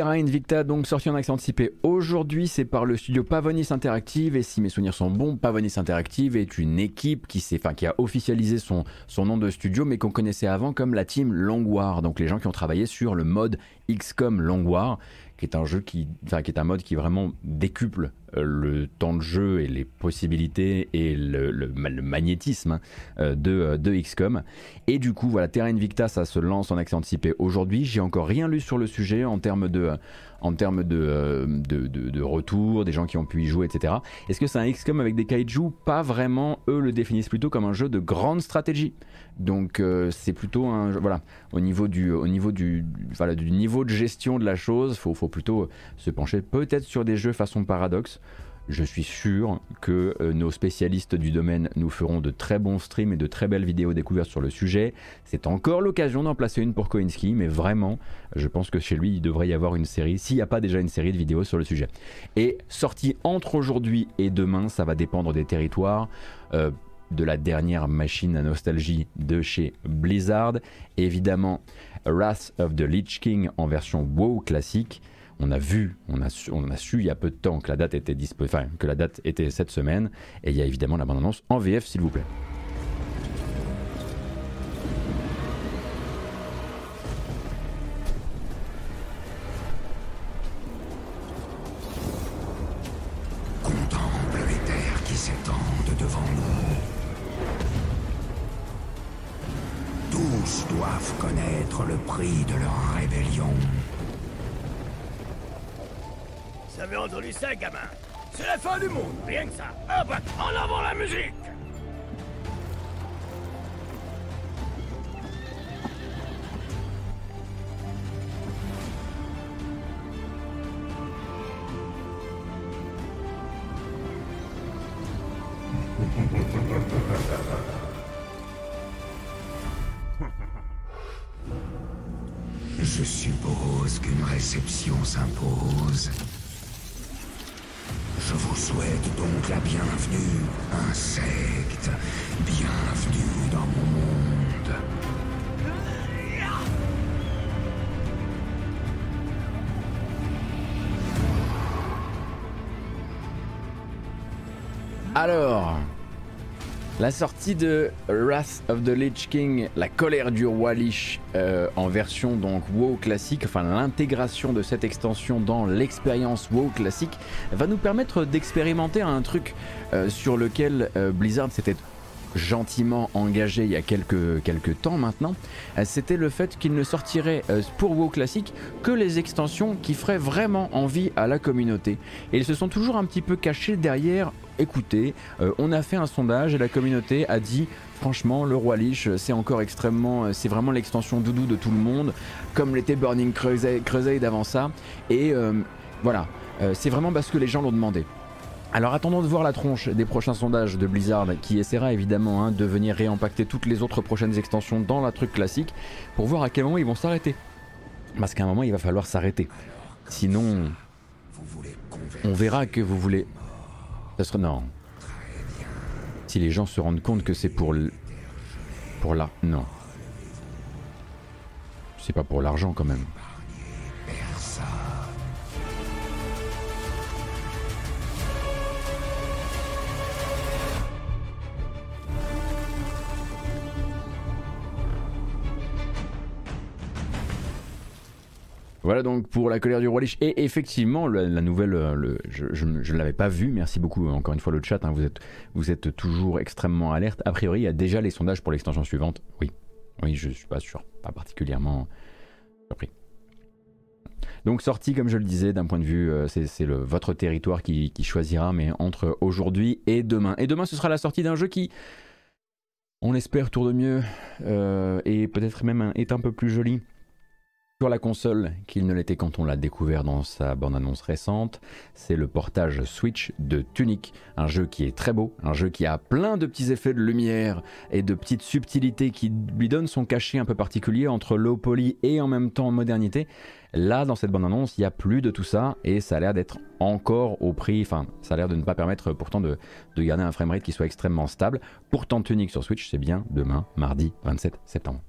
Terra Invicta, donc sorti en accès anticipé aujourd'hui, c'est par le studio Pavonis Interactive. Et si mes souvenirs sont bons, Pavonis Interactive est une équipe qui, qui a officialisé son, nom de studio, mais qu'on connaissait avant comme la team Long. Donc les gens qui ont travaillé sur le mode XCOM Long qui est un jeu qui, est un mode qui vraiment décuple le temps de jeu et les possibilités et le, magnétisme hein, euh, de, euh, XCOM. Et du coup, voilà, Terra Invicta, ça se lance en accès anticipé aujourd'hui. J'ai encore rien lu sur le sujet en termes de retour, des gens qui ont pu y jouer, etc. Est-ce que c'est un XCOM avec des kaiju Pas vraiment. Eux le définissent plutôt comme un jeu de grande stratégie. Donc c'est plutôt un voilà au niveau du niveau de gestion de la chose, faut faut plutôt se pencher peut-être sur des jeux façon paradoxe je suis sûr que euh, nos spécialistes du domaine nous feront de très bons streams et de très belles vidéos découvertes sur le sujet. C'est encore l'occasion d'en placer une pour Koinski, mais vraiment, je pense que chez lui, il devrait y avoir une série, s'il n'y a pas déjà une série de vidéos sur le sujet. Et sorti entre aujourd'hui et demain, ça va dépendre des territoires. Euh, de la dernière machine à nostalgie de chez Blizzard. évidemment, Wrath of the Lich King en version WoW classique on a vu, on a, su, il y a peu de temps que la date était que la date était cette semaine, et il y a évidemment la bande-annonce en VF s'il vous plaît. Ça, gamin C'est la fin du monde, rien que ça. En avant la musique Je suppose qu'une réception s'impose. Je vous souhaite donc la bienvenue, insecte. Bienvenue dans mon monde. Alors, la sortie de Wrath of the Lich King, la colère du roi Lich, euh, en version donc WoW classique, enfin l'intégration de cette extension dans l'expérience WoW classique, va nous permettre d'expérimenter un truc euh, sur lequel euh, Blizzard s'était gentiment engagé il y a quelques, quelques temps maintenant, c'était le fait qu'il ne sortirait pour WoW classique que les extensions qui feraient vraiment envie à la communauté. Et ils se sont toujours un petit peu cachés derrière écoutez, euh, on a fait un sondage et la communauté a dit franchement le roi Lich c'est encore extrêmement euh, c'est vraiment l'extension doudou de tout le monde comme l'était Burning Crusade, avant ça et euh, voilà c'est vraiment parce que les gens l'ont demandé alors attendons de voir la tronche des prochains sondages de Blizzard qui essaiera évidemment hein, de venir réimpacter toutes les autres prochaines extensions dans la truc classique pour voir à quel moment ils vont s'arrêter. Parce qu'à un moment il va falloir s'arrêter. Sinon, on verra que vous voulez non. Si les gens se rendent compte que c'est pour pour là, non. C'est pas pour l'argent quand même. Voilà donc pour la colère du roi Lich. Et effectivement, la, nouvelle, euh, je ne l'avais pas vue. Merci beaucoup euh, encore une fois le chat. hein, vous, êtes, vous êtes toujours extrêmement alerte. A priori, il y a déjà les sondages pour l'extension suivante. Oui, oui, je suis pas sûr, pas particulièrement surpris. Donc sortie, comme je le disais, d'un point de vue, euh, c'est votre territoire qui, choisira, mais entre aujourd'hui et demain. Et demain, ce sera la sortie d'un jeu qui, on l'espère, tourne mieux et peut-être même est un peu plus joli sur la console qu'il ne l'était quand on l'a découvert dans sa bande-annonce récente. C'est le portage Switch de Tunic, un jeu qui est très beau, un jeu qui a plein de petits effets de lumière et de petites subtilités qui lui donnent son cachet un peu particulier entre low poly et en même temps modernité. Là, dans cette bande-annonce, il n'y a plus de tout ça et ça a l'air d'être encore au prix, enfin, ça a l'air de ne pas permettre pourtant de, de garder un framerate qui soit extrêmement stable. Pourtant, Tunic sur Switch, c'est bien demain, mardi 27 septembre.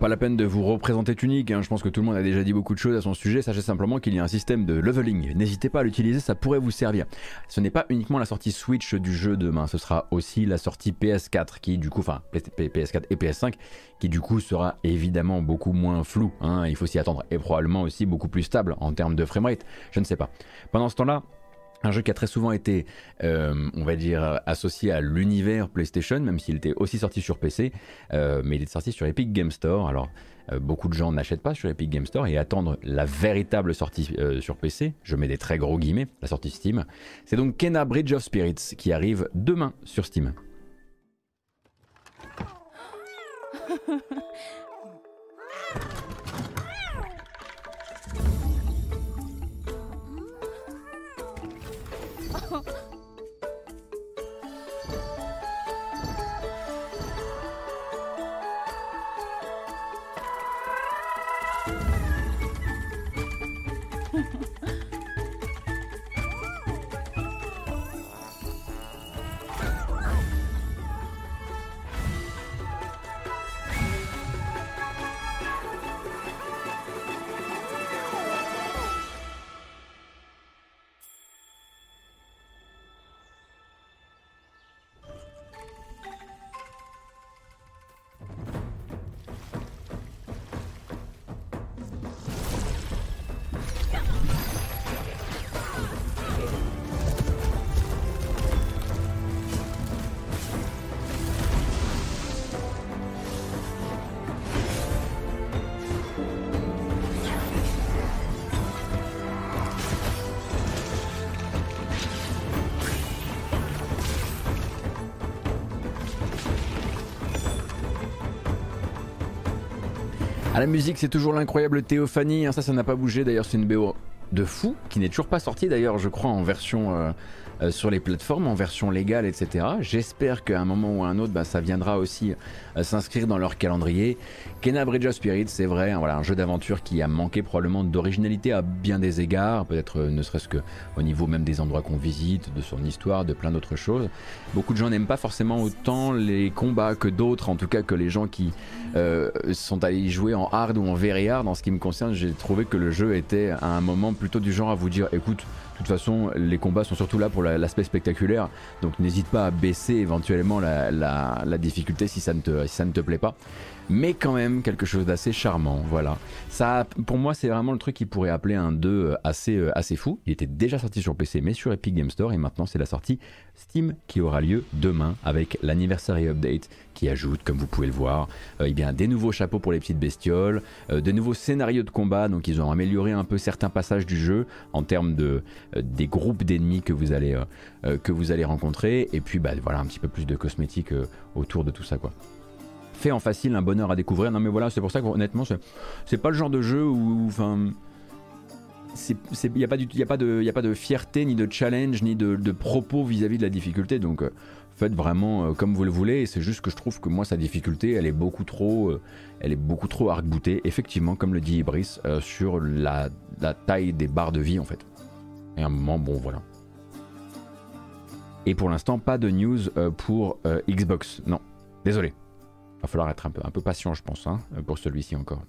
Pas la peine de vous représenter Tunic, hein, je pense que tout le monde a déjà dit beaucoup de choses à son sujet, sachez simplement qu'il y a un système de leveling, n'hésitez pas à l'utiliser, ça pourrait vous servir. Ce n'est pas uniquement la sortie Switch du jeu demain, ce sera aussi la sortie PS4 qui du coup, enfin PS4 et PS5 qui du coup sera évidemment beaucoup moins flou, hein, il faut s'y attendre, et probablement aussi beaucoup plus stable en termes de framerate, je ne sais pas. Pendant ce temps-là, un jeu qui a très souvent été, euh, on va dire, associé à l'univers PlayStation, même s'il était aussi sorti sur PC, euh, mais il est sorti sur Epic Game Store. Alors, euh, beaucoup de gens n'achètent pas sur Epic Game Store et attendent la véritable sortie sur PC. Je mets des très gros guillemets, la sortie Steam. C'est donc Kena Bridge of Spirits qui arrive demain sur Steam. la musique, c'est toujours l'incroyable Théophanie. hein, ça, ça n'a pas bougé. D'ailleurs, c'est une BO de fou qui n'est toujours pas sortie. D'ailleurs, je crois en version euh, euh, sur les plateformes, en version légale, etc. J'espère qu'à un moment ou à un autre, bah, ça viendra aussi euh, s'inscrire dans leur calendrier. Kena Bridge of Spirits, c'est vrai, hein, voilà, un jeu d'aventure qui a manqué probablement d'originalité à bien des égards, peut-être ne serait-ce que au niveau même des endroits qu'on visite, de son histoire, de plein d'autres choses. Beaucoup de gens n'aiment pas forcément autant les combats que d'autres, en tout cas que les gens qui sont allés jouer en hard ou en very hard. En ce qui me concerne, j'ai trouvé que le jeu était à un moment plutôt du genre à vous dire écoute, De toute façon, les combats sont surtout là pour l'aspect spectaculaire, donc n'hésite pas à baisser éventuellement la, difficulté si ça, ne te, si ça ne te plaît pas mais quand même quelque chose d'assez charmant. Voilà. Ça, pour moi, c'est vraiment le truc qui pourrait appeler un 2 euh, assez, euh, assez fou. Il était déjà sorti sur PC, mais sur Epic Game Store, et maintenant c'est la sortie Steam qui aura lieu demain avec l'anniversary update qui ajoute, comme vous pouvez le voir, euh, eh bien, des nouveaux chapeaux pour les petites bestioles, de nouveaux scénarios de combat. Donc, ils ont amélioré un peu certains passages du jeu en termes de des groupes d'ennemis que vous allez que vous allez rencontrer, et puis bah, voilà un petit peu plus de cosmétiques autour de tout ça, quoi fait en facile un bonheur à découvrir. Non mais voilà, c'est pour ça qu'honnêtement, c'est pas le genre de jeu où, enfin, il n'y a, pas a, pas de, a pas de fierté, ni de challenge, ni de, propos vis-à-vis de la difficulté. Donc euh, faites vraiment euh, comme vous le voulez. C'est juste que je trouve que moi, sa difficulté, elle est beaucoup trop, euh, elle est beaucoup trop arc-boutée. Effectivement, comme le dit Ibris, sur la, la, taille des barres de vie en fait. Et à un moment, bon voilà. Et pour l'instant, pas de news pour Xbox. Non, désolé va falloir être un peu, patient, je pense, hein, pour celui-ci encore.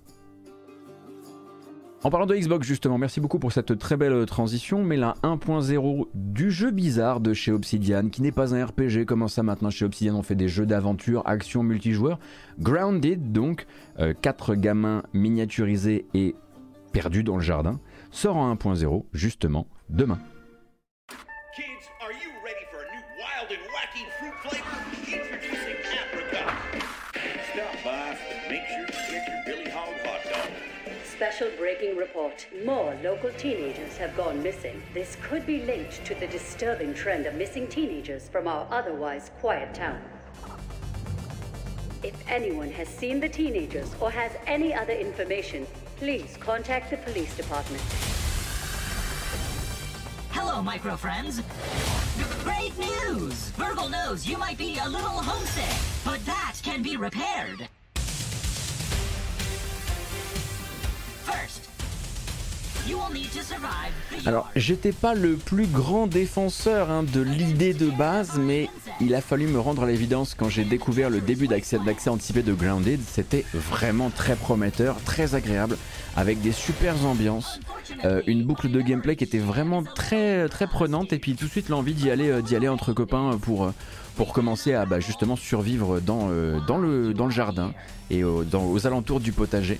En parlant de Xbox justement, merci beaucoup pour cette très belle transition, mais la 1.0 du jeu bizarre de chez Obsidian, qui n'est pas un RPG, comment ça maintenant chez Obsidian on fait des jeux d'aventure, action, multijoueur. Grounded donc, 4 euh, gamins miniaturisés et perdus dans le jardin, sort en 1.0 justement demain. Special breaking report. More local teenagers have gone missing. This could be linked to the disturbing trend of missing teenagers from our otherwise quiet town. If anyone has seen the teenagers or has any other information, please contact the police department. Hello, micro friends. Great news! Virgil knows you might be a little homesick, but that can be repaired. Alors, j'étais pas le plus grand défenseur hein, de l'idée de base, mais il a fallu me rendre à l'évidence quand j'ai découvert le début d'accès anticipé de Grounded. C'était vraiment très prometteur, très agréable, avec des super ambiances, euh, une boucle de gameplay qui était vraiment très très prenante, et puis tout de suite l'envie d'y aller, euh, entre copains pour pour commencer à bah, justement survivre euh, dans le jardin et aux alentours du potager.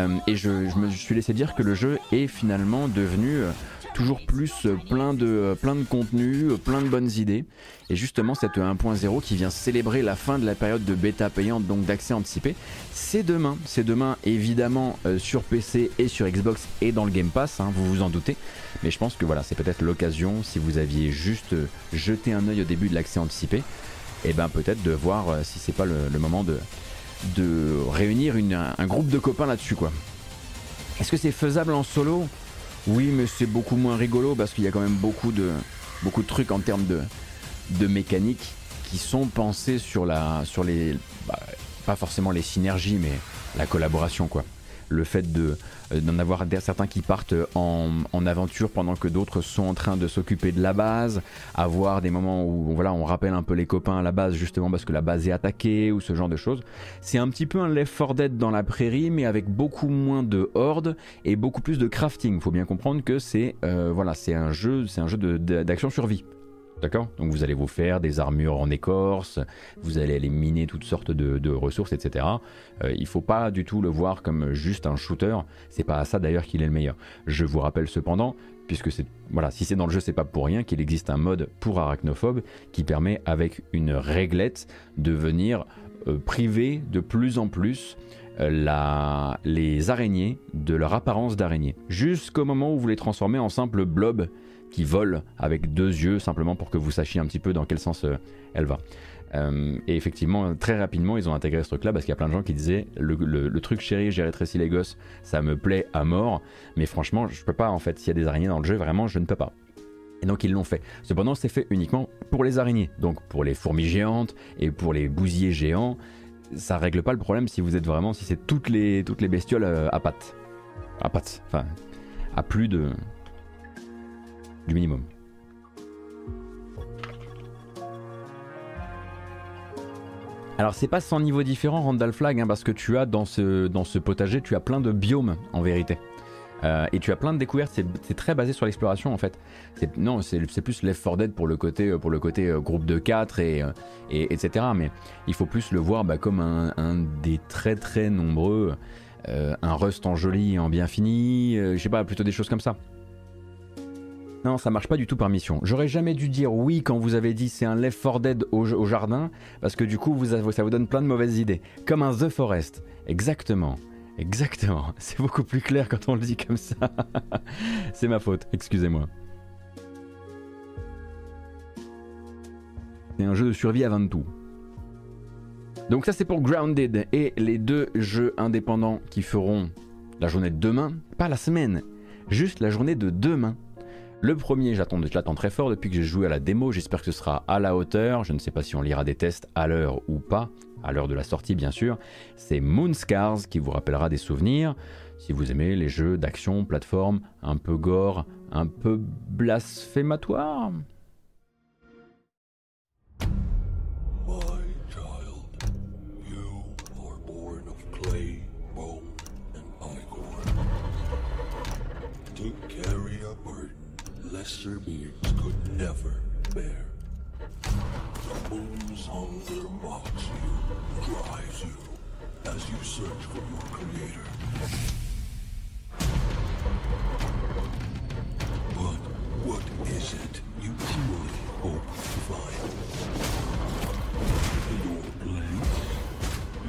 Euh, et je, me suis laissé dire que le jeu est finalement devenu euh, toujours plus euh, plein de, plein de contenu, plein de bonnes idées. Et justement, cette 1.0 qui vient célébrer la fin de la période de bêta payante, donc d'accès anticipé, c'est demain. C'est demain, évidemment, sur PC et sur Xbox et dans le Game Pass, hein, vous vous en doutez. Mais je pense que voilà, c'est peut-être l'occasion, si vous aviez juste jeté un œil au début de l'accès anticipé, et eh ben peut-être de voir si c'est pas le moment de, de réunir un groupe de copains là-dessus quoi. Est-ce que c'est faisable en solo? Oui, mais c'est beaucoup moins rigolo parce qu'il y a quand même beaucoup de, beaucoup de trucs en termes de, de mécanique qui sont pensés sur la, sur les, bah, pas forcément les synergies, mais la collaboration quoi le fait de d'en avoir certains qui partent en, aventure pendant que d'autres sont en train de s'occuper de la base, avoir des moments où voilà, on rappelle un peu les copains à la base justement parce que la base est attaquée ou ce genre de choses. C'est un petit peu un Left 4 Dead dans la prairie mais avec beaucoup moins de hordes et beaucoup plus de crafting. Faut bien comprendre que c'est euh, voilà, c'est un jeu, c'est un jeu d'action survie. D'accord Donc vous allez vous faire des armures en écorce, vous allez aller miner toutes sortes de, ressources, etc. Euh, il faut pas du tout le voir comme juste un shooter. C'est pas à ça d'ailleurs qu'il est le meilleur. Je vous rappelle cependant, puisque voilà, si c'est dans le jeu, c'est pas pour rien qu'il existe un mode pour arachnophobes qui permet avec une réglette de venir euh, priver de plus en plus euh, les araignées de leur apparence d'araignée, jusqu'au moment où vous les transformez en simples blobs qui vole avec deux yeux simplement pour que vous sachiez un petit peu dans quel sens euh, elle va. Euh, et effectivement, très rapidement, ils ont intégré ce truc-là parce qu'il y a plein de gens qui disaient le, truc chéri, j'ai rétréci les gosses, ça me plaît à mort, mais franchement, je peux pas en fait. S'il y a des araignées dans le jeu, vraiment, je ne peux pas. Et donc ils l'ont fait. Cependant, c'est fait uniquement pour les araignées, donc pour les fourmis géantes et pour les bousiers géants. Ça règle pas le problème si vous êtes vraiment, si c'est toutes les, toutes les bestioles euh, à pattes. À pattes, enfin, à plus de, minimum. Alors c'est pas sans niveau différent Randall Flag, hein, parce que tu as dans ce, potager, tu as plein de biomes en vérité. Euh, et tu as plein de découvertes, c'est- très basé sur l'exploration en fait. Non, c'est plus Left 4 Dead pour le côté, euh, pour le côté euh, groupe de 4 et, et etc. Mais il faut plus le voir bah, comme un, des très très nombreux, un Rust en joli en bien fini, je sais pas, plutôt des choses comme ça. Non, ça marche pas du tout par mission. J'aurais jamais dû dire oui quand vous avez dit c'est un Left 4 Dead au, jardin, parce que du coup ça vous donne plein de mauvaises idées. Comme un The Forest. Exactement. Exactement. C'est beaucoup plus clair quand on le dit comme ça. c'est ma faute, excusez-moi. C'est un jeu de survie 20 tout. Donc ça c'est pour Grounded et les deux jeux indépendants qui feront la journée de demain, pas la semaine, juste la journée de demain. Le premier, j'attends, je l'attends très fort depuis que j'ai joué à la démo. J'espère que ce sera à la hauteur. Je ne sais pas si on lira des tests à l'heure ou pas, à l'heure de la sortie bien sûr. C'est Moonscars qui vous rappellera des souvenirs. Si vous aimez les jeux d'action, plateforme, un peu gore, un peu blasphématoire. Lesser beings could never bear. The moon's hunger mocks you, drives you, as you search for your creator. But what is it you truly hope to find? Your place?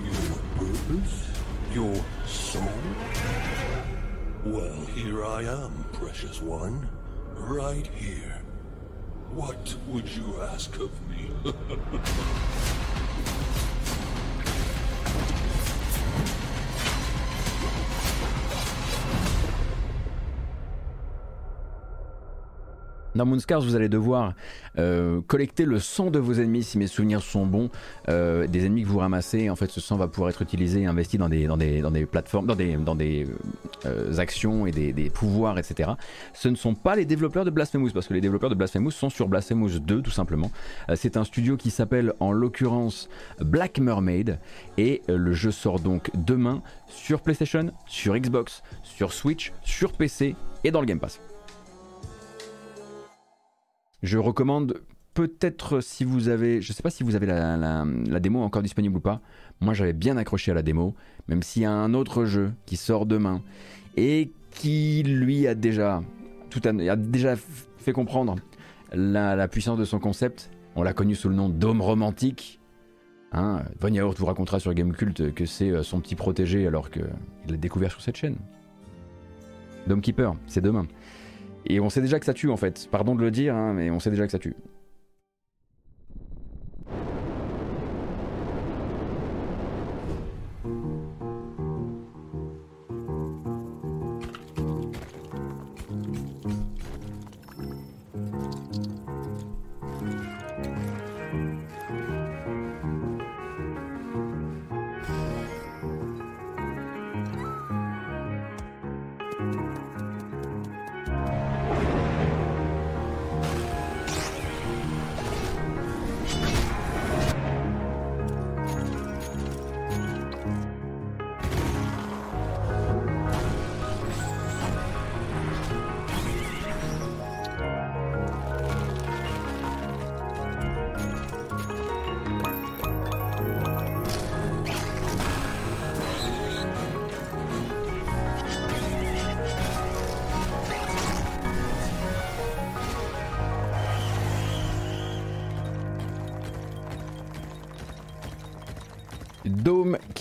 Your purpose? Your soul? Well, here I am, precious one. Right here. What would you ask of me? Dans Moonscars, vous allez devoir euh, collecter le sang de vos ennemis, si mes souvenirs sont bons, euh, des ennemis que vous ramassez. En fait, ce sang va pouvoir être utilisé et investi dans des, dans des, dans des plateformes, dans des, dans des euh, actions et des, des pouvoirs, etc. Ce ne sont pas les développeurs de Blasphemous, parce que les développeurs de Blasphemous sont sur Blasphemous 2, tout simplement. C'est un studio qui s'appelle en l'occurrence Black Mermaid, et le jeu sort donc demain sur PlayStation, sur Xbox, sur Switch, sur PC et dans le Game Pass. Je recommande peut-être si vous avez, je sais pas si vous avez la, démo encore disponible ou pas. Moi j'avais bien accroché à la démo, même s'il y a un autre jeu qui sort demain et qui lui a déjà, tout a, déjà fait comprendre la, puissance de son concept. On l'a connu sous le nom d'homme romantique. Hein, Von Yaourt vous racontera sur Gamecult que c'est euh, son petit protégé alors qu'il l'a découvert sur cette chaîne. Dome Keeper, c'est demain. Et on sait déjà que ça tue en fait. Pardon de le dire, hein, mais on sait déjà que ça tue.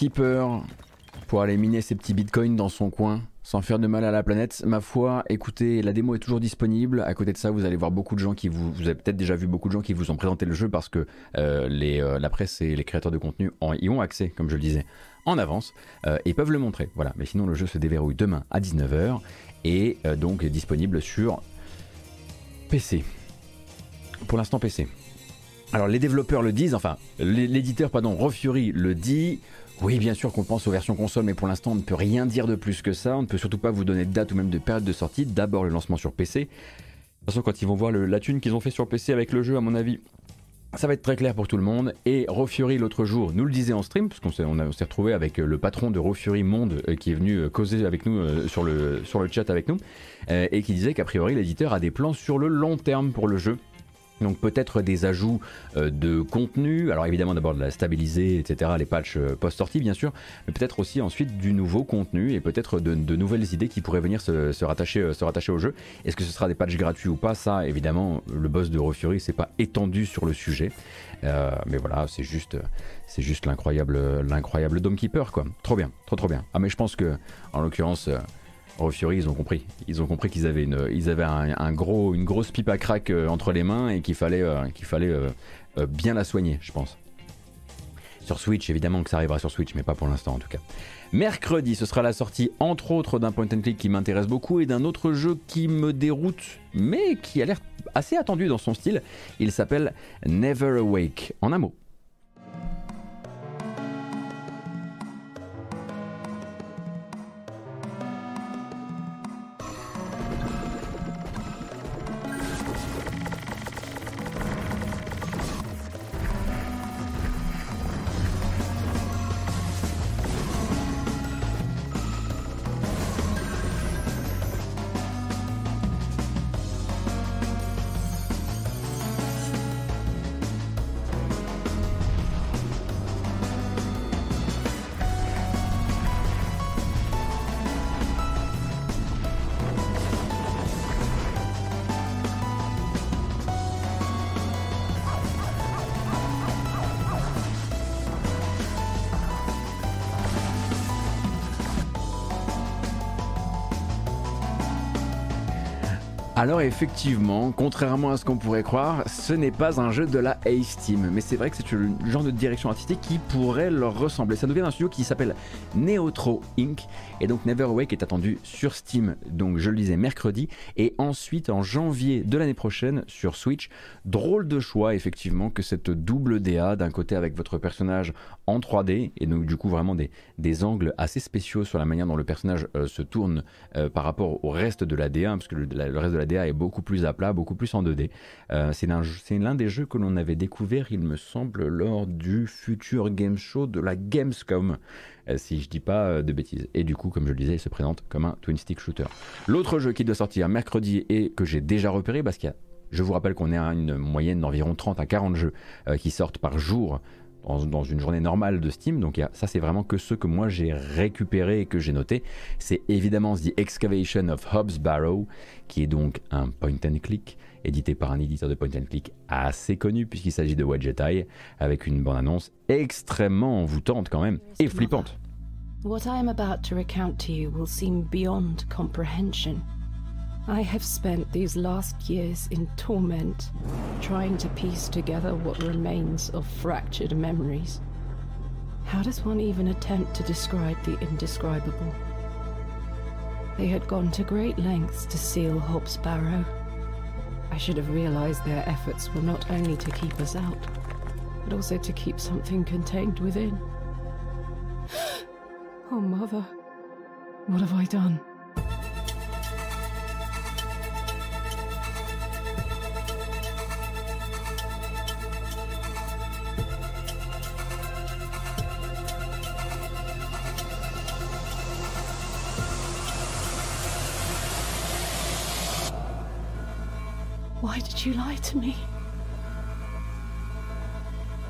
Keeper pour aller miner ses petits bitcoins dans son coin sans faire de mal à la planète. Ma foi, écoutez, la démo est toujours disponible. À côté de ça, vous allez voir beaucoup de gens qui vous, vous avez peut-être déjà vu beaucoup de gens qui vous ont présenté le jeu parce que euh, les, euh, la presse et les créateurs de contenu en- y ont accès, comme je le disais, en avance euh, et peuvent le montrer. Voilà. Mais sinon, le jeu se déverrouille demain à 19h et euh, donc est disponible sur PC. Pour l'instant, PC. Alors les développeurs le disent, enfin l'é- l'éditeur pardon, Raw Fury le dit. Oui, bien sûr qu'on pense aux versions console, mais pour l'instant on ne peut rien dire de plus que ça. On ne peut surtout pas vous donner de date ou même de période de sortie. D'abord le lancement sur PC. De toute façon, quand ils vont voir la thune qu'ils ont fait sur PC avec le jeu, à mon avis, ça va être très clair pour tout le monde. Et Raw Fury l'autre jour nous le disait en stream, parce qu'on s'est, on retrouvé avec le patron de Raw Fury Monde euh, qui est venu euh, causer avec nous euh, sur, le, sur le chat avec nous, euh, et qui disait qu'a priori l'éditeur a des plans sur le long terme pour le jeu. Donc peut-être des ajouts euh, de contenu, alors évidemment d'abord de la stabiliser, etc., les patchs euh, post-sortie bien sûr, mais peut-être aussi ensuite du nouveau contenu et peut-être de, nouvelles idées qui pourraient venir se, se rattacher, euh, se rattacher au jeu. Est-ce que ce sera des patchs gratuits ou pas? Ça évidemment, le boss de Raw Fury s'est pas étendu sur le sujet. Mais voilà, c'est juste, c'est juste l'incroyable, l'incroyable Dome Keeper quoi. Trop bien, trop trop bien. Ah mais je pense que en l'occurrence, euh, Raw Fury, ils ont compris. Ils ont compris qu'ils avaient une, ils avaient un, gros, une grosse pipe à crack euh, entre les mains et qu'il fallait, euh, qu'il fallait euh, bien la soigner, je pense. Sur Switch, évidemment que ça arrivera sur Switch, mais pas pour l'instant en tout cas. Mercredi, ce sera la sortie entre autres d'un point and click qui m'intéresse beaucoup et d'un autre jeu qui me déroute, mais qui a l'air assez attendu dans son style. Il s'appelle Never Awake. En un mot. Alors effectivement, contrairement à ce qu'on pourrait croire, ce n'est pas un jeu de la Ace mais c'est vrai que c'est le genre de direction artistique qui pourrait leur ressembler. Ça nous vient d'un studio qui s'appelle Neotro Inc. Et donc Never Awake est attendu sur Steam, donc je le disais mercredi, et ensuite en janvier de l'année prochaine sur Switch. Drôle de choix effectivement que cette double DA, d'un côté avec votre personnage en 3D, et donc du coup vraiment des, angles assez spéciaux sur la manière dont le personnage euh, se tourne euh, par rapport au reste de la DA, parce que le reste de la Est beaucoup plus à plat, beaucoup plus en 2D. Euh, c'est l'un des jeux que l'on avait découvert, il me semble, lors du futur game show de la Gamescom, euh, si je dis pas euh, de bêtises. Et du coup, comme je le disais, il se présente comme un twin stick shooter. L'autre jeu qui doit sortir mercredi et que j'ai déjà repéré, parce qu'il je vous rappelle qu'on est à une moyenne d'environ 30 à 40 jeux qui sortent par jour dans, une journée normale de Steam. Donc ça, c'est vraiment que ceux que moi j'ai récupérés et que j'ai notés. C'est évidemment The Excavation of Hobbs Barrow, qui est donc un point and click édité par un éditeur de point and click assez connu puisqu'il s'agit de Wedget Eye, avec une bande-annonce extrêmement envoûtante quand même et flippante. What I am about to recount to you will seem beyond comprehension. I have spent these last years in torment, trying to piece together what remains of fractured memories. How does one even attempt to describe the indescribable? They had gone to great lengths to seal Hobbs Barrow. I should have realized their efforts were not only to keep us out, but also to keep something contained within. Oh, Mother. What have I done?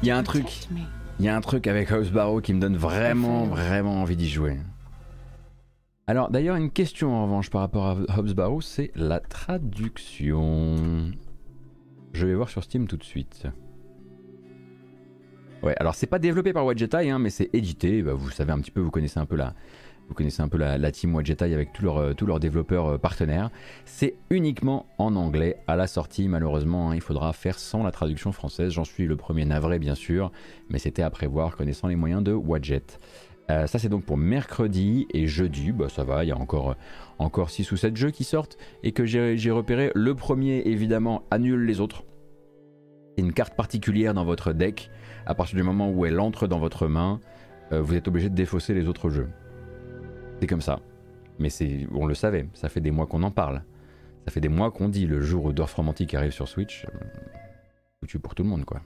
Il y a un truc, il y a un truc avec House Barrow qui me donne vraiment, vraiment envie d'y jouer. Alors d'ailleurs une question en revanche par rapport à Hobbs Barrow, c'est la traduction. Je vais voir sur Steam tout de suite. Ouais, alors c'est pas développé par Wadgetai, hein, mais c'est édité. Bah, vous savez un petit peu, vous connaissez un peu la, vous connaissez un peu la, la team Wadgetai avec tous leurs, euh, développeurs euh, partenaires. C'est uniquement en anglais à la sortie, malheureusement. hein, il faudra faire sans la traduction française. J'en suis le premier navré, bien sûr, mais c'était à prévoir connaissant les moyens de Wadjet. Euh, ça c'est donc pour mercredi et jeudi, bah, ça va, il y a encore, encore 6 ou 7 jeux qui sortent et que j'ai repéré. Le premier évidemment annule les autres. Une carte particulière dans votre deck. À partir du moment où elle entre dans votre main, vous êtes obligé de défausser les autres jeux. C'est comme ça. Mais c'est, on le savait, ça fait des mois qu'on en parle. Ça fait des mois qu'on dit le jour où Dorf Romantique arrive sur Switch, euh, foutu pour tout le monde quoi.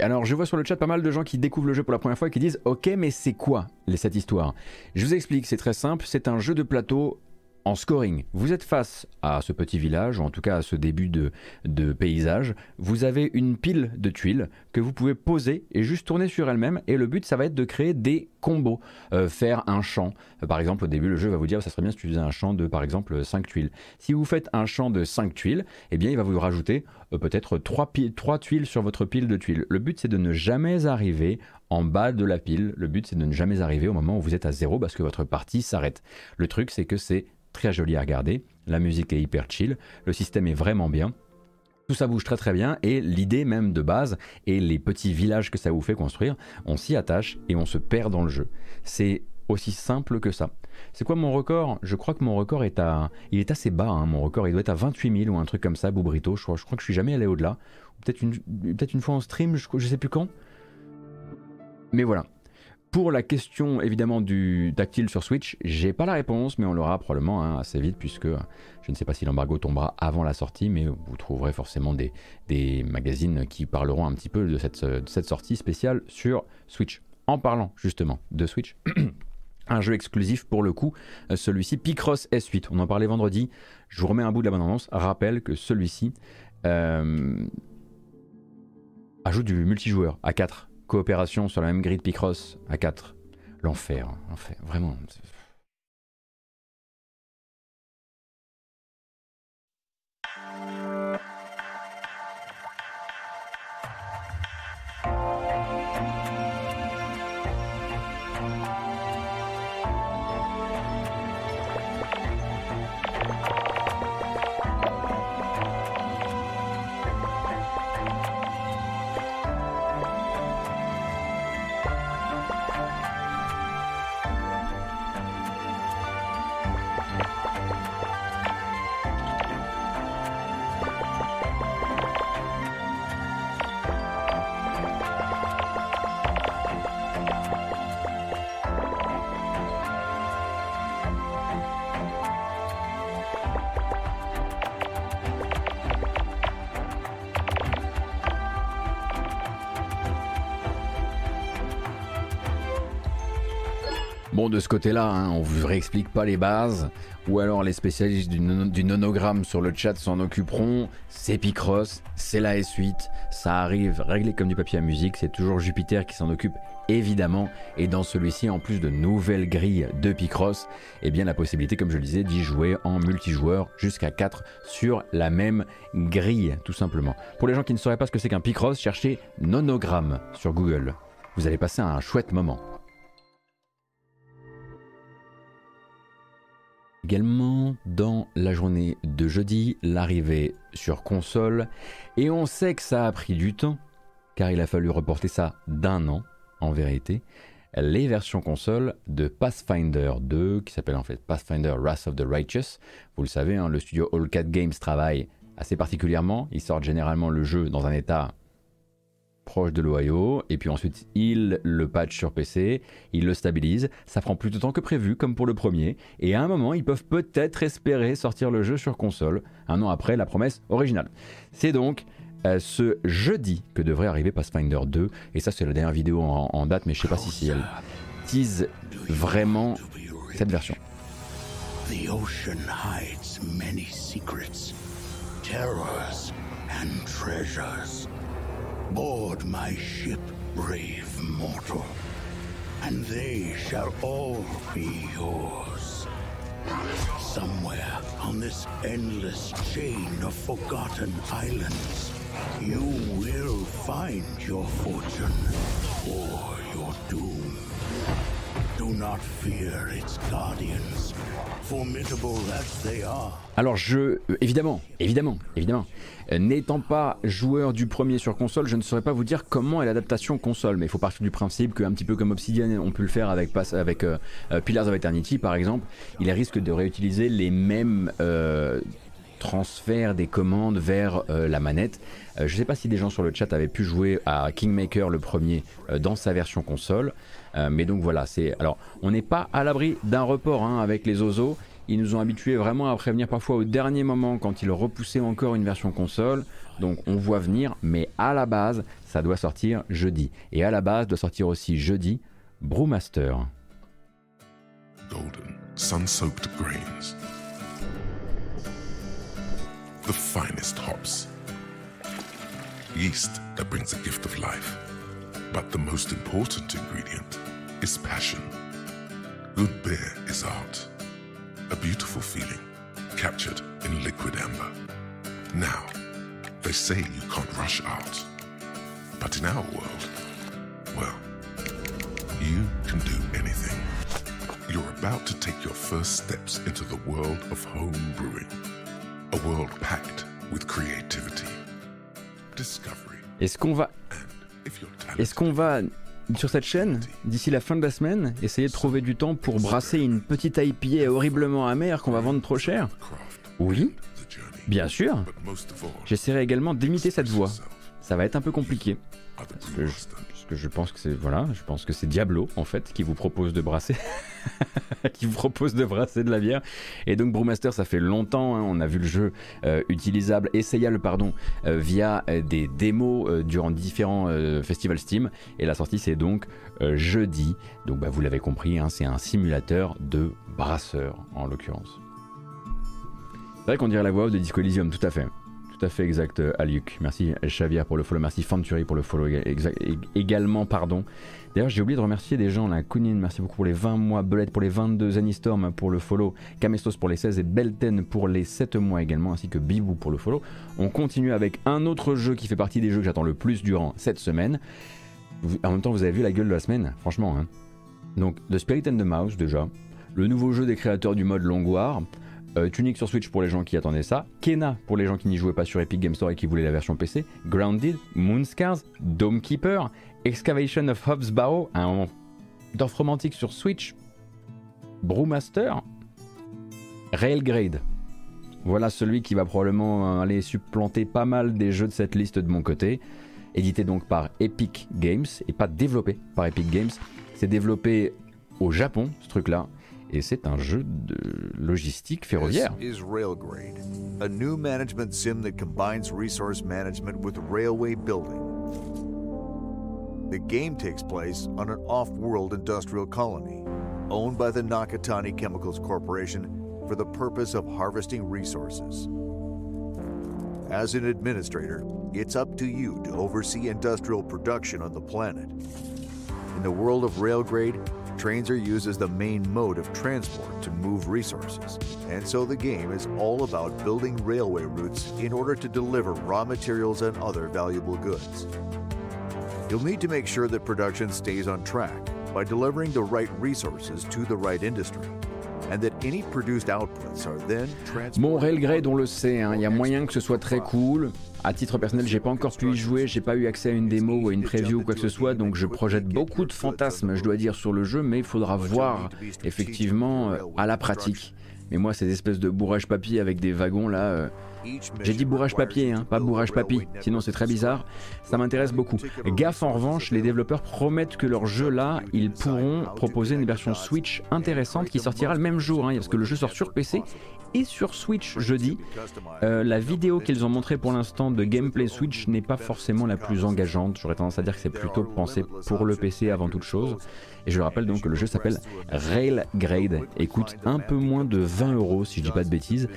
Alors je vois sur le chat pas mal de gens qui découvrent le jeu pour la première fois et qui disent ok mais c'est quoi cette histoire? Je vous explique, c'est très simple, c'est un jeu de plateau en scoring. Vous êtes face à ce petit village, ou en tout cas à ce début de, paysage. Vous avez une pile de tuiles que vous pouvez poser et juste tourner sur elle-même. Et le but, ça va être de créer des combos. Euh, faire un champ. Euh, par exemple, au début, le jeu va vous dire ça serait bien si tu faisais un champ de, par exemple, 5 tuiles. Si vous faites un champ de 5 tuiles, eh bien, il va vous rajouter euh, peut-être 3, 3 tuiles sur votre pile de tuiles. Le but, c'est de ne jamais arriver en bas de la pile. Le but, c'est de ne jamais arriver au moment où vous êtes à zéro parce que votre partie s'arrête. Le truc, c'est que c'est très joli à regarder, la musique est hyper chill, le système est vraiment bien. Tout ça bouge très très bien et l'idée même de base et les petits villages que ça vous fait construire, on s'y attache et on se perd dans le jeu. C'est aussi simple que ça. C'est quoi mon record? Je crois que mon record est à, il est assez bas. Hein, mon record, il doit être à 28 000 ou un truc comme ça, Boubrito. Je crois, je crois que je suis jamais allé au-delà. Peut-être une, peut-être une fois en stream, je, je sais plus quand. Mais voilà, pour la question évidemment du tactile sur Switch, j'ai pas la réponse, mais on l'aura probablement hein, assez vite puisque je ne sais pas si l'embargo tombera avant la sortie, mais vous trouverez forcément des, magazines qui parleront un petit peu de cette, sortie spéciale sur Switch. En parlant justement de Switch, un jeu exclusif pour le coup, celui-ci Picross S8. On en parlait vendredi. Je vous remets un bout de la bande annonce. Rappelle que celui-ci euh, ajoute du multijoueur à 4 coopération sur la même grille de Picross à 4. L'enfer, hein, l'enfer, vraiment. De ce côté-là, hein, on vous réexplique pas les bases, ou alors les spécialistes du, nonogramme sur le chat s'en occuperont. C'est Picross, c'est la S8, ça arrive réglé comme du papier à musique, c'est toujours Jupiter qui s'en occupe évidemment, et dans celui-ci, en plus de nouvelles grilles de Picross, eh bien la possibilité, comme je le disais, d'y jouer en multijoueur jusqu'à 4 sur la même grille, tout simplement. Pour les gens qui ne sauraient pas ce que c'est qu'un Picross, cherchez nonogramme sur Google. Vous allez passer un chouette moment. Également dans la journée de jeudi, l'arrivée sur console. Et on sait que ça a pris du temps, car il a fallu reporter ça d'un an, en vérité. Les versions console de Pathfinder 2, qui s'appelle en fait Pathfinder Wrath of the Righteous. Vous le savez, hein, le studio All Cat Games travaille assez particulièrement. Ils sortent généralement le jeu dans un état proche de l'Ohio, et puis ensuite il le patch sur PC, il le stabilise, ça prend plus de temps que prévu comme pour le premier, et à un moment ils peuvent peut-être espérer sortir le jeu sur console, un an après la promesse originale. C'est donc euh, ce jeudi que devrait arriver Pathfinder 2, et ça c'est la dernière vidéo en, date, mais je sais pas si, elle tease vraiment cette version. The ocean hides many secrets, terrors and treasures. Board my ship, brave mortal, and they shall all be yours. Somewhere on this endless chain of forgotten islands, you will find your fortune or your doom. Alors je, euh, évidemment, évidemment, évidemment, euh, n'étant pas joueur du premier sur console, je ne saurais pas vous dire comment est l'adaptation console, mais il faut partir du principe qu'un petit peu comme Obsidian, on peut le faire avec, euh, Pillars of Eternity par exemple, il risque de réutiliser les mêmes transferts des commandes vers la manette. je ne sais pas si des gens sur le chat avaient pu jouer à Kingmaker le premier dans sa version console, mais donc voilà, c'est alors on n'est pas à l'abri d'un report hein, avec les Ozo Ils nous ont habitués vraiment à prévenir parfois au dernier moment quand ils repoussaient encore une version console. Donc on voit venir, mais à la base, ça doit sortir jeudi. Et à la base, doit sortir aussi jeudi Brewmaster. Golden, sun-soaked grains. The finest hops. But the most important ingredient is passion. Good beer is art. A beautiful feeling, captured in liquid amber. Now, they say you can't rush art. But in our world, well, you can do anything. You're about to take your first steps into the world of home brewing. A world packed with creativity, discovery, Est-ce qu'on va, and if you're est-ce qu'on va sur cette chaîne d'ici la fin de la semaine essayer de trouver du temps pour brasser une petite IPA horriblement amère qu'on va vendre trop cher? Oui, bien sûr. J'essaierai également d'imiter cette voix. Ça va être un peu compliqué. Je pense que c'est voilà, je pense que c'est Diablo en fait qui vous propose de brasser, qui vous propose de brasser de la bière. Et donc Brewmaster, ça fait longtemps, hein, on a vu le jeu euh, utilisable, essayable pardon, euh, via euh, des démos euh, durant différents festivals Steam. Et la sortie c'est donc jeudi. Donc bah, vous l'avez compris, hein, c'est un simulateur de brasseur en l'occurrence. C'est vrai qu'on dirait la voix de Disco Elysium, tout à fait. Tout à fait exact, euh, Aliuk. Merci Xavier pour le follow, merci Fanturi pour le follow également, pardon. D'ailleurs, j'ai oublié de remercier des gens là. Kunin, merci beaucoup pour les 20 mois, Belette pour les 22, Zanistorm pour le follow, Kamestos pour les 16 et Belten pour les 7 mois également, ainsi que Bibou pour le follow. On continue avec un autre jeu qui fait partie des jeux que j'attends le plus durant cette semaine. En même temps, vous avez vu la gueule de la semaine, franchement. hein. Donc, The Spirit and the Mouse déjà, le nouveau jeu des créateurs du mode Long War, euh, Tunic sur Switch pour les gens qui attendaient ça, Kena pour les gens qui n'y jouaient pas sur Epic Game Store et qui voulaient la version PC, Grounded, Moonscars, Dome Keeper, Excavation of Hobbs Barrow, un Dorf romantique sur Switch, Brewmaster, Railgrade. Voilà celui qui va probablement euh, aller supplanter pas mal des jeux de cette liste de mon côté. Édité donc par Epic Games et pas développé par Epic Games. C'est développé au Japon, ce truc-là. Et c'est un jeu de logistique ferroviaire. This is Railgrade, a new management sim that combines resource management with railway building. The game takes place on an off world industrial colony owned by the Nakatani Chemicals Corporation for the purpose of harvesting resources. As an administrator, it's up to you to oversee industrial production on the planet. In the world of Railgrade, trains are used as the main mode of transport to move resources, and so the game is all about building railway routes in order to deliver raw materials and other valuable goods. You'll need to make sure that production stays on track by delivering the right resources to the right industry, and that any produced outputs are then transported. Bon, Railgrade, on le sait, hein, il y a moyen que ce soit très cool. À titre personnel, j'ai pas encore pu y jouer, j'ai pas eu accès à une démo ou à une preview ou quoi que ce soit, donc je projette beaucoup de fantasmes, je dois dire, sur le jeu, mais il faudra voir effectivement euh, à la pratique. Mais moi, ces espèces de bourrage papier avec des wagons là, euh, j'ai dit bourrage papier, hein, pas bourrage papy, sinon c'est très bizarre. Ça m'intéresse beaucoup. Gaffe en revanche, les développeurs promettent que leur jeu là, ils pourront proposer une version Switch intéressante qui sortira le même jour, hein, parce que le jeu sort sur PC et sur Switch jeudi. Euh, la vidéo qu'ils ont montrée pour l'instant de gameplay Switch n'est pas forcément la plus engageante. J'aurais tendance à dire que c'est plutôt pensé pour le PC avant toute chose. Et je rappelle donc que le jeu s'appelle Railgrade et coûte un peu moins de 20 euros si je dis pas de bêtises.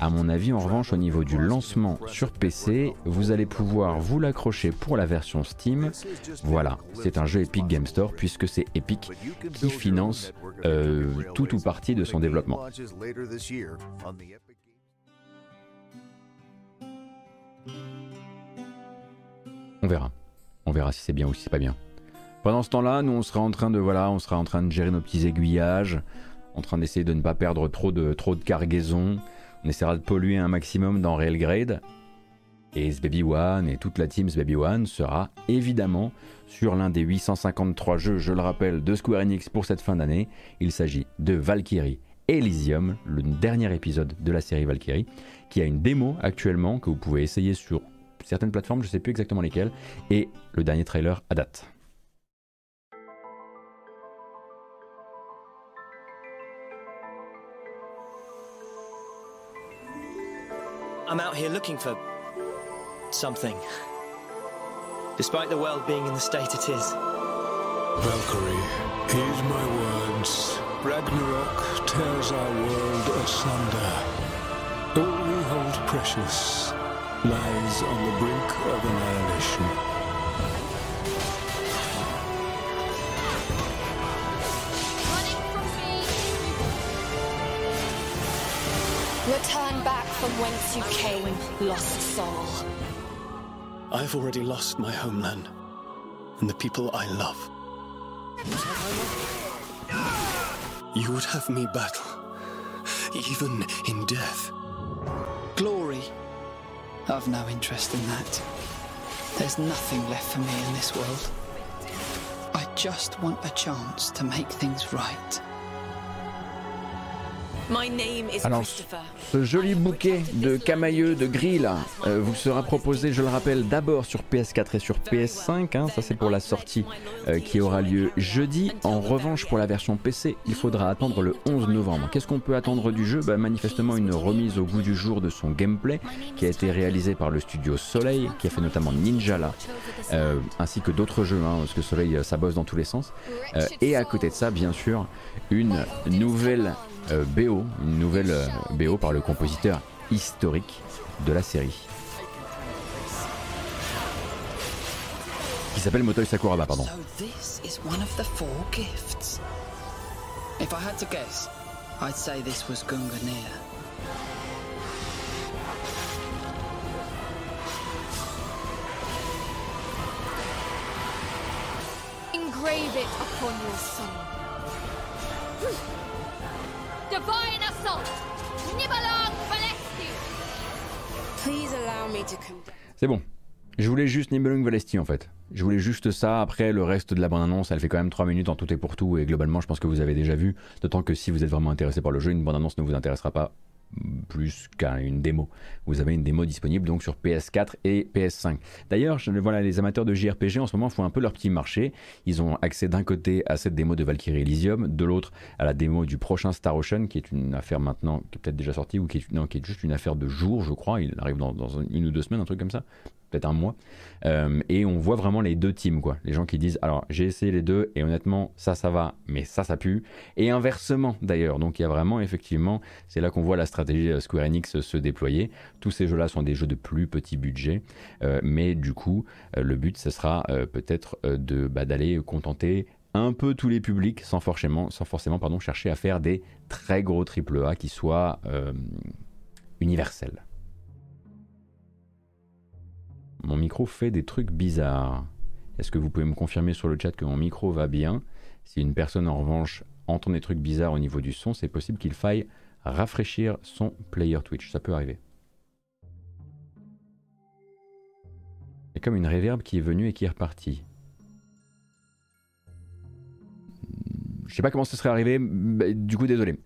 À mon avis, en revanche, au niveau du lancement sur PC, vous allez pouvoir vous l'accrocher pour la version Steam. Voilà, c'est un jeu Epic Game Store puisque c'est Epic qui finance euh, tout ou partie de son développement. On verra. On verra si c'est bien ou si c'est pas bien. Pendant ce temps-là, nous on sera en train de voilà, on sera en train de gérer nos petits aiguillages, en train d'essayer de ne pas perdre trop de trop de cargaison. On essaiera de polluer un maximum dans Railgrade. Et Baby One et toute la team Baby One sera évidemment sur l'un des 853 jeux, je le rappelle, de Square Enix pour cette fin d'année. Il s'agit de Valkyrie Elysium, le dernier épisode de la série Valkyrie, qui a une démo actuellement que vous pouvez essayer sur certaines plateformes, je ne sais plus exactement lesquelles, et le dernier trailer à date. I'm out here looking for something. Despite the world being in the state it is. Valkyrie, heed my words. Ragnarok tears our world asunder. All we hold precious lies on the brink of annihilation. From whence you came, lost soul. I've already lost my homeland and the people I love. You would have me battle, even in death. Glory. I've no interest in that. There's nothing left for me in this world. I just want a chance to make things right. My name is Alors, Christopher. ce joli bouquet de camailleux, de gris là, euh, vous sera proposé, je le rappelle, d'abord sur PS4 et sur PS5. hein, ça, c'est pour la sortie euh, qui aura lieu jeudi. En revanche, pour la version PC, il faudra attendre le 11 novembre. Qu'est-ce qu'on peut attendre du jeu? Bah, Manifestement, une remise au goût du jour de son gameplay qui a été réalisé par le studio Soleil, qui a fait notamment Ninjala, euh, ainsi que d'autres jeux, hein, parce que Soleil, euh, ça bosse dans tous les sens. Et à côté de ça, bien sûr, une nouvelle BO, une nouvelle euh, BO par le compositeur historique de la série. Qui s'appelle Motoi Sakuraba, pardon. If I had to guess, I'd say this was. Engrave it upon your soul. C'est bon. Je voulais juste Nibelung Valesti en fait. Je voulais juste ça. Après, le reste de la bande-annonce, elle fait quand même 3 minutes en tout et pour tout. Et globalement, je pense que vous avez déjà vu. D'autant que si vous êtes vraiment intéressé par le jeu, une bande-annonce ne vous intéressera pas plus qu'à une démo. Vous avez une démo disponible donc sur PS4 et PS5. D'ailleurs, voilà, les amateurs de JRPG en ce moment font un peu leur petit marché. Ils ont accès d'un côté à cette démo de Valkyrie Elysium, de l'autre à la démo du prochain Star Ocean, qui est une affaire maintenant qui est peut-être déjà sortie ou qui est, non, qui est juste une affaire de jours, je crois. Il arrive dans une ou deux semaines, un truc comme ça peut-être un mois. Euh, et on voit vraiment les deux teams, quoi. Les gens qui disent, alors j'ai essayé les deux et honnêtement, ça, ça va, mais ça, ça pue. Et inversement d'ailleurs. Donc il y a vraiment, effectivement, c'est là qu'on voit la stratégie Square Enix se déployer. Tous ces jeux-là sont des jeux de plus petit budget, euh, mais du coup, euh, le but, ce sera peut-être de bah, d'aller contenter un peu tous les publics sans forcément, sans forcément pardon, chercher à faire des très gros AAA qui soient universels. Mon micro fait des trucs bizarres. Est-ce que vous pouvez me confirmer sur le chat que mon micro va bien? Si une personne en revanche entend des trucs bizarres au niveau du son, c'est possible qu'il faille rafraîchir son player Twitch. Ça peut arriver. A comme une réverb qui est venue et qui est repartie. Je sais pas comment ce serait arrivé, du coup désolé.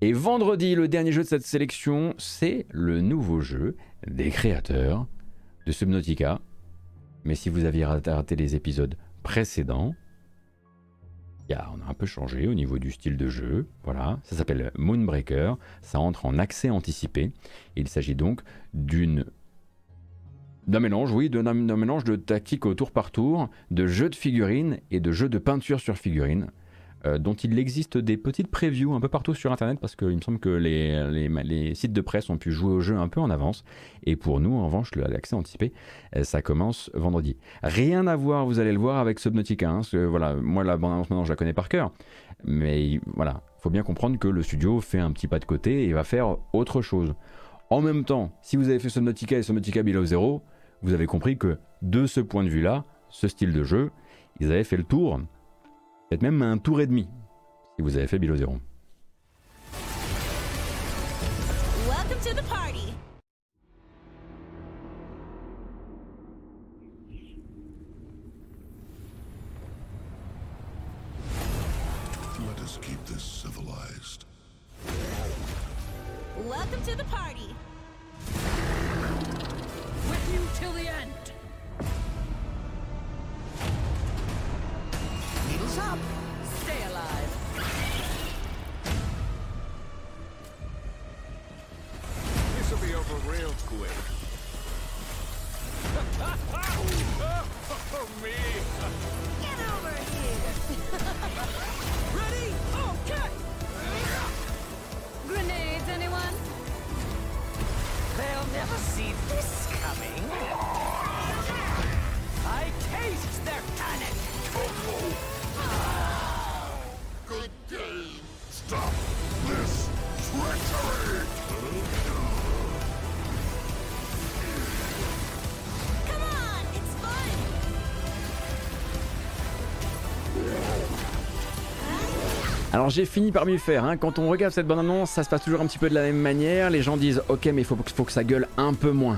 Et vendredi, le dernier jeu de cette sélection, c'est le nouveau jeu des créateurs de Subnautica. Mais si vous aviez raté, les épisodes précédents, on a un peu changé au niveau du style de jeu. Voilà, ça s'appelle Moonbreaker. Ça entre en accès anticipé. Il s'agit donc d'une d'un mélange, oui, d'un d'un mélange de tactique au tour par tour, de jeux de figurines et de jeux de peinture sur figurines, euh, dont il existe des petites previews un peu partout sur Internet parce qu'il me semble que les, sites de presse ont pu jouer au jeu un peu en avance. Et pour nous, en revanche, l'accès anticipé, euh, ça commence vendredi. Rien à voir, vous allez le voir, avec Subnautica. hein, parce que, voilà, moi, la bande-annonce maintenant, je la connais par cœur. Mais voilà, il faut bien comprendre que le studio fait un petit pas de côté et va faire autre chose. En même temps, si vous avez fait Subnautica et Subnautica Below Zero, vous avez compris que de ce point de vue-là, ce style de jeu, ils avaient fait le tour, peut-être même un tour et demi, si vous avez fait Below Zero. Welcome to the party. Alors j'ai fini par m'y faire, hein. quand on regarde cette bande annonce, ça se passe toujours un petit peu de la même manière, les gens disent ok mais il faut, que ça gueule un peu moins.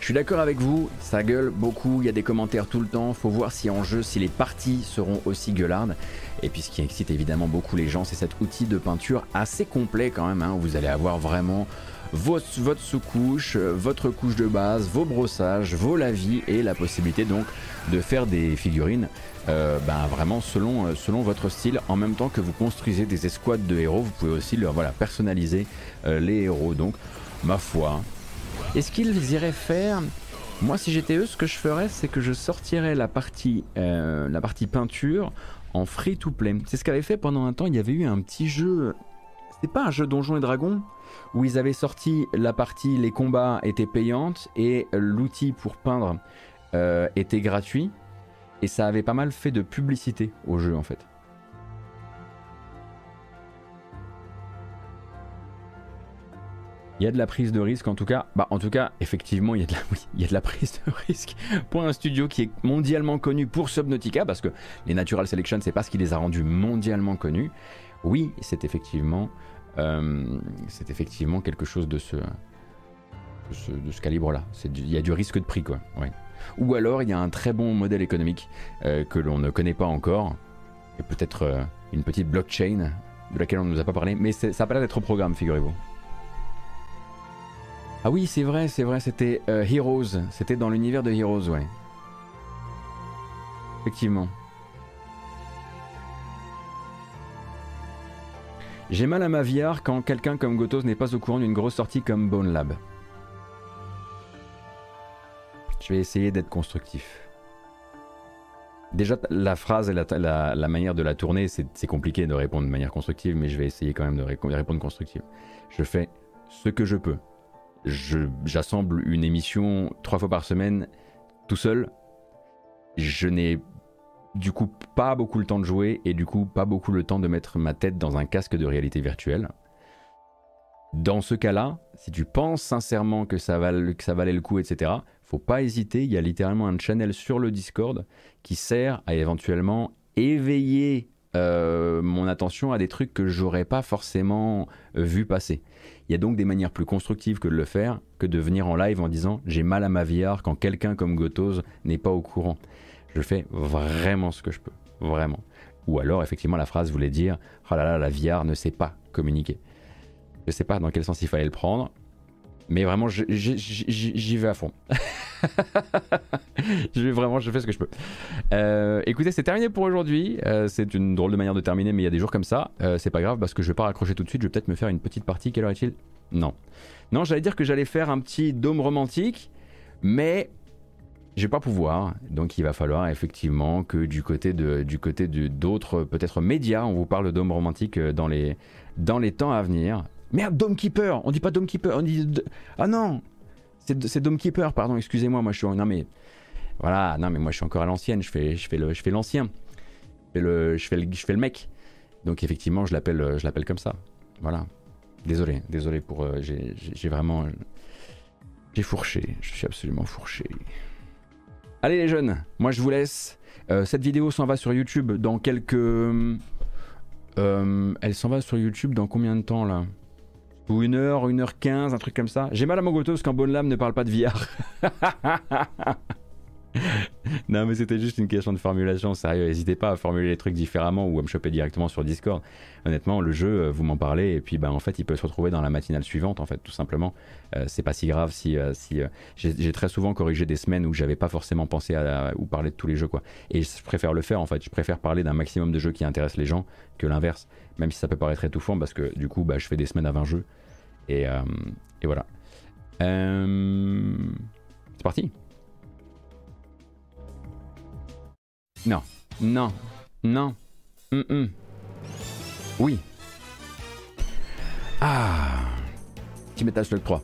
Je suis d'accord avec vous, ça gueule beaucoup, il y a des commentaires tout le temps, faut voir si en jeu, si les parties seront aussi gueulardes. Et puis ce qui excite évidemment beaucoup les gens, c'est cet outil de peinture assez complet quand même, hein. vous allez avoir vraiment votre, sous-couche, euh, votre couche de base, vos brossages, vos lavis et la possibilité donc de faire des figurines euh, ben, vraiment selon, euh, selon votre style. En même temps que vous construisez des escouades de héros, vous pouvez aussi leur, voilà, personnaliser les héros. Donc, ma foi. Est-ce qu'ils iraient faire Moi, si j'étais eux, ce que je ferais, c'est que je sortirais la partie, la partie peinture en free to play. C'est ce qu'avait fait pendant un temps. Il y avait eu un petit jeu. C'était pas un jeu Donjons et Dragons où ils avaient sorti la partie les combats étaient payantes et l'outil pour peindre euh, était gratuit et ça avait pas mal fait de publicité au jeu en fait. Il y a de la prise de risque en tout cas. Bah en tout cas, effectivement, il y a de la, il y a de la prise de risque pour un studio qui est mondialement connu pour Subnautica parce que les Natural Selection, c'est pas ce qui les a rendus mondialement connus. Oui, c'est effectivement, euh, c'est effectivement quelque chose de ce, de ce, calibre-là. Il y a du risque de prix quoi. Ou alors il y a un très bon modèle économique euh, que l'on ne connaît pas encore et peut-être euh, une petite blockchain de laquelle on ne nous a pas parlé, mais ça a pas l'air d'être au programme, figurez-vous. Ah oui, c'est vrai, c'est vrai, c'était Heroes. C'était dans l'univers de Heroes, ouais. Effectivement. J'ai mal à ma VR quand quelqu'un comme Gotos n'est pas au courant d'une grosse sortie comme Bone Lab. Je vais essayer d'être constructif. Déjà, la phrase et la, manière de la tourner, c'est compliqué de répondre de manière constructive, mais je vais essayer quand même de ré- répondre constructive. Je fais ce que je peux. J'assemble une émission trois fois par semaine tout seul. Je n'ai du coup pas beaucoup le temps de jouer et du coup pas beaucoup le temps de mettre ma tête dans un casque de réalité virtuelle. Dans ce cas-là, si tu penses sincèrement que ça, valait le coup, etc., faut pas hésiter. Il y a littéralement un channel sur le Discord qui sert à éventuellement éveiller euh, mon attention à des trucs que j'aurais pas forcément euh, vu passer. Il y a donc des manières plus constructives que de le faire que de venir en live en disant j'ai mal à ma VR quand quelqu'un comme Gotos n'est pas au courant. Je fais vraiment ce que je peux, vraiment. Ou alors effectivement la phrase voulait dire oh là là la VR ne sait pas communiquer. Je sais pas dans quel sens il fallait le prendre, mais vraiment j'y vais à fond. je vais vraiment, je fais ce que je peux. Euh, écoutez, c'est terminé pour aujourd'hui. Euh, c'est une drôle de manière de terminer, mais il y a des jours comme ça. Euh, c'est pas grave parce que je vais pas raccrocher tout de suite. Je vais peut-être me faire une petite partie. Quelle heure est-il? Non. Non, j'allais dire que j'allais faire un petit dôme romantique, mais je vais pas pouvoir. Donc il va falloir effectivement que du côté du côté d'autres peut-être médias, on vous parle de dôme romantique euh, dans les, dans les temps à venir. Merde, Dome Keeper On dit pas Dome Keeper, on dit. Ah non C'est Dome Keeper, pardon, excusez-moi, moi je suis. Non mais. Voilà, non mais moi je suis encore à l'ancienne, je fais, je fais le- je fais l'ancien. Je fais le, je fais le, je fais le mec. Donc effectivement, je l'appelle, euh, je l'appelle comme ça. Voilà. Désolé, désolé pour. euh, j'ai vraiment. J'ai fourché, je suis absolument fourché. Allez les jeunes, moi je vous laisse. Euh, cette vidéo s'en va sur YouTube dans quelques. euh, elle s'en va sur YouTube dans combien de temps là? Ou une heure, une heure quinze, un truc comme ça. J'ai mal à mon gotos parce bonne lame ne parle pas de VR. non mais c'était juste une question de formulation, sérieux, n'hésitez pas à formuler les trucs différemment ou à me choper directement sur Discord. Honnêtement, le jeu, euh, vous m'en parlez et puis bah, en fait il peut se retrouver dans la matinale suivante en fait, tout simplement. Euh, c'est pas si grave si... euh, si j'ai très souvent corrigé des semaines où j'avais pas forcément pensé à, ou parler de tous les jeux quoi. Et je préfère le faire en fait, je préfère parler d'un maximum de jeux qui intéressent les gens que l'inverse, même si ça peut paraître étouffant parce que du coup bah, je fais des semaines à 20 jeux et, et voilà. C'est parti Non, non, non. hum, hum. Oui. Ah. Petit Metal Slug 3.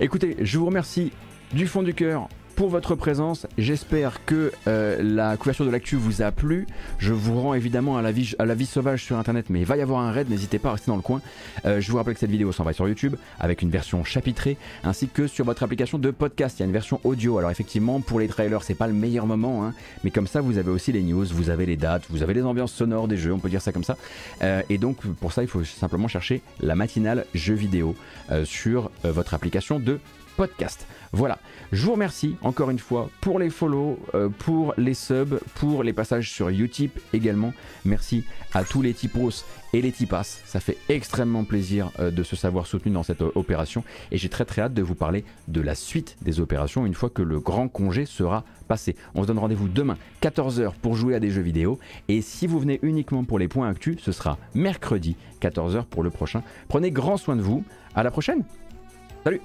Écoutez, je vous remercie du fond du cœur pour votre présence. J'espère que euh, la couverture de l'actu vous a plu. Je vous rends évidemment à la, vie, sauvage sur internet, mais il va y avoir un raid, n'hésitez pas à rester dans le coin. Euh, je vous rappelle que cette vidéo s'en va sur YouTube avec une version chapitrée ainsi que sur votre application de podcast. Il y a une version audio. Alors effectivement, pour les trailers, c'est pas le meilleur moment, hein, mais comme ça, vous avez aussi les news, vous avez les dates, vous avez les ambiances sonores des jeux, on peut dire ça comme ça. Euh, et donc pour ça, il faut simplement chercher la matinale jeux vidéo sur votre application de podcast. Voilà, je vous remercie encore une fois pour les follow, euh, pour les subs, pour les passages sur Utip également. Merci à tous les tipos et les tipas. Ça fait extrêmement plaisir euh, de se savoir soutenu dans cette euh, opération et j'ai très très hâte de vous parler de la suite des opérations une fois que le grand congé sera passé. On se donne rendez-vous demain 14h pour jouer à des jeux vidéo et si vous venez uniquement pour les points actus, ce sera mercredi 14h pour le prochain. Prenez grand soin de vous. À la prochaine. Salut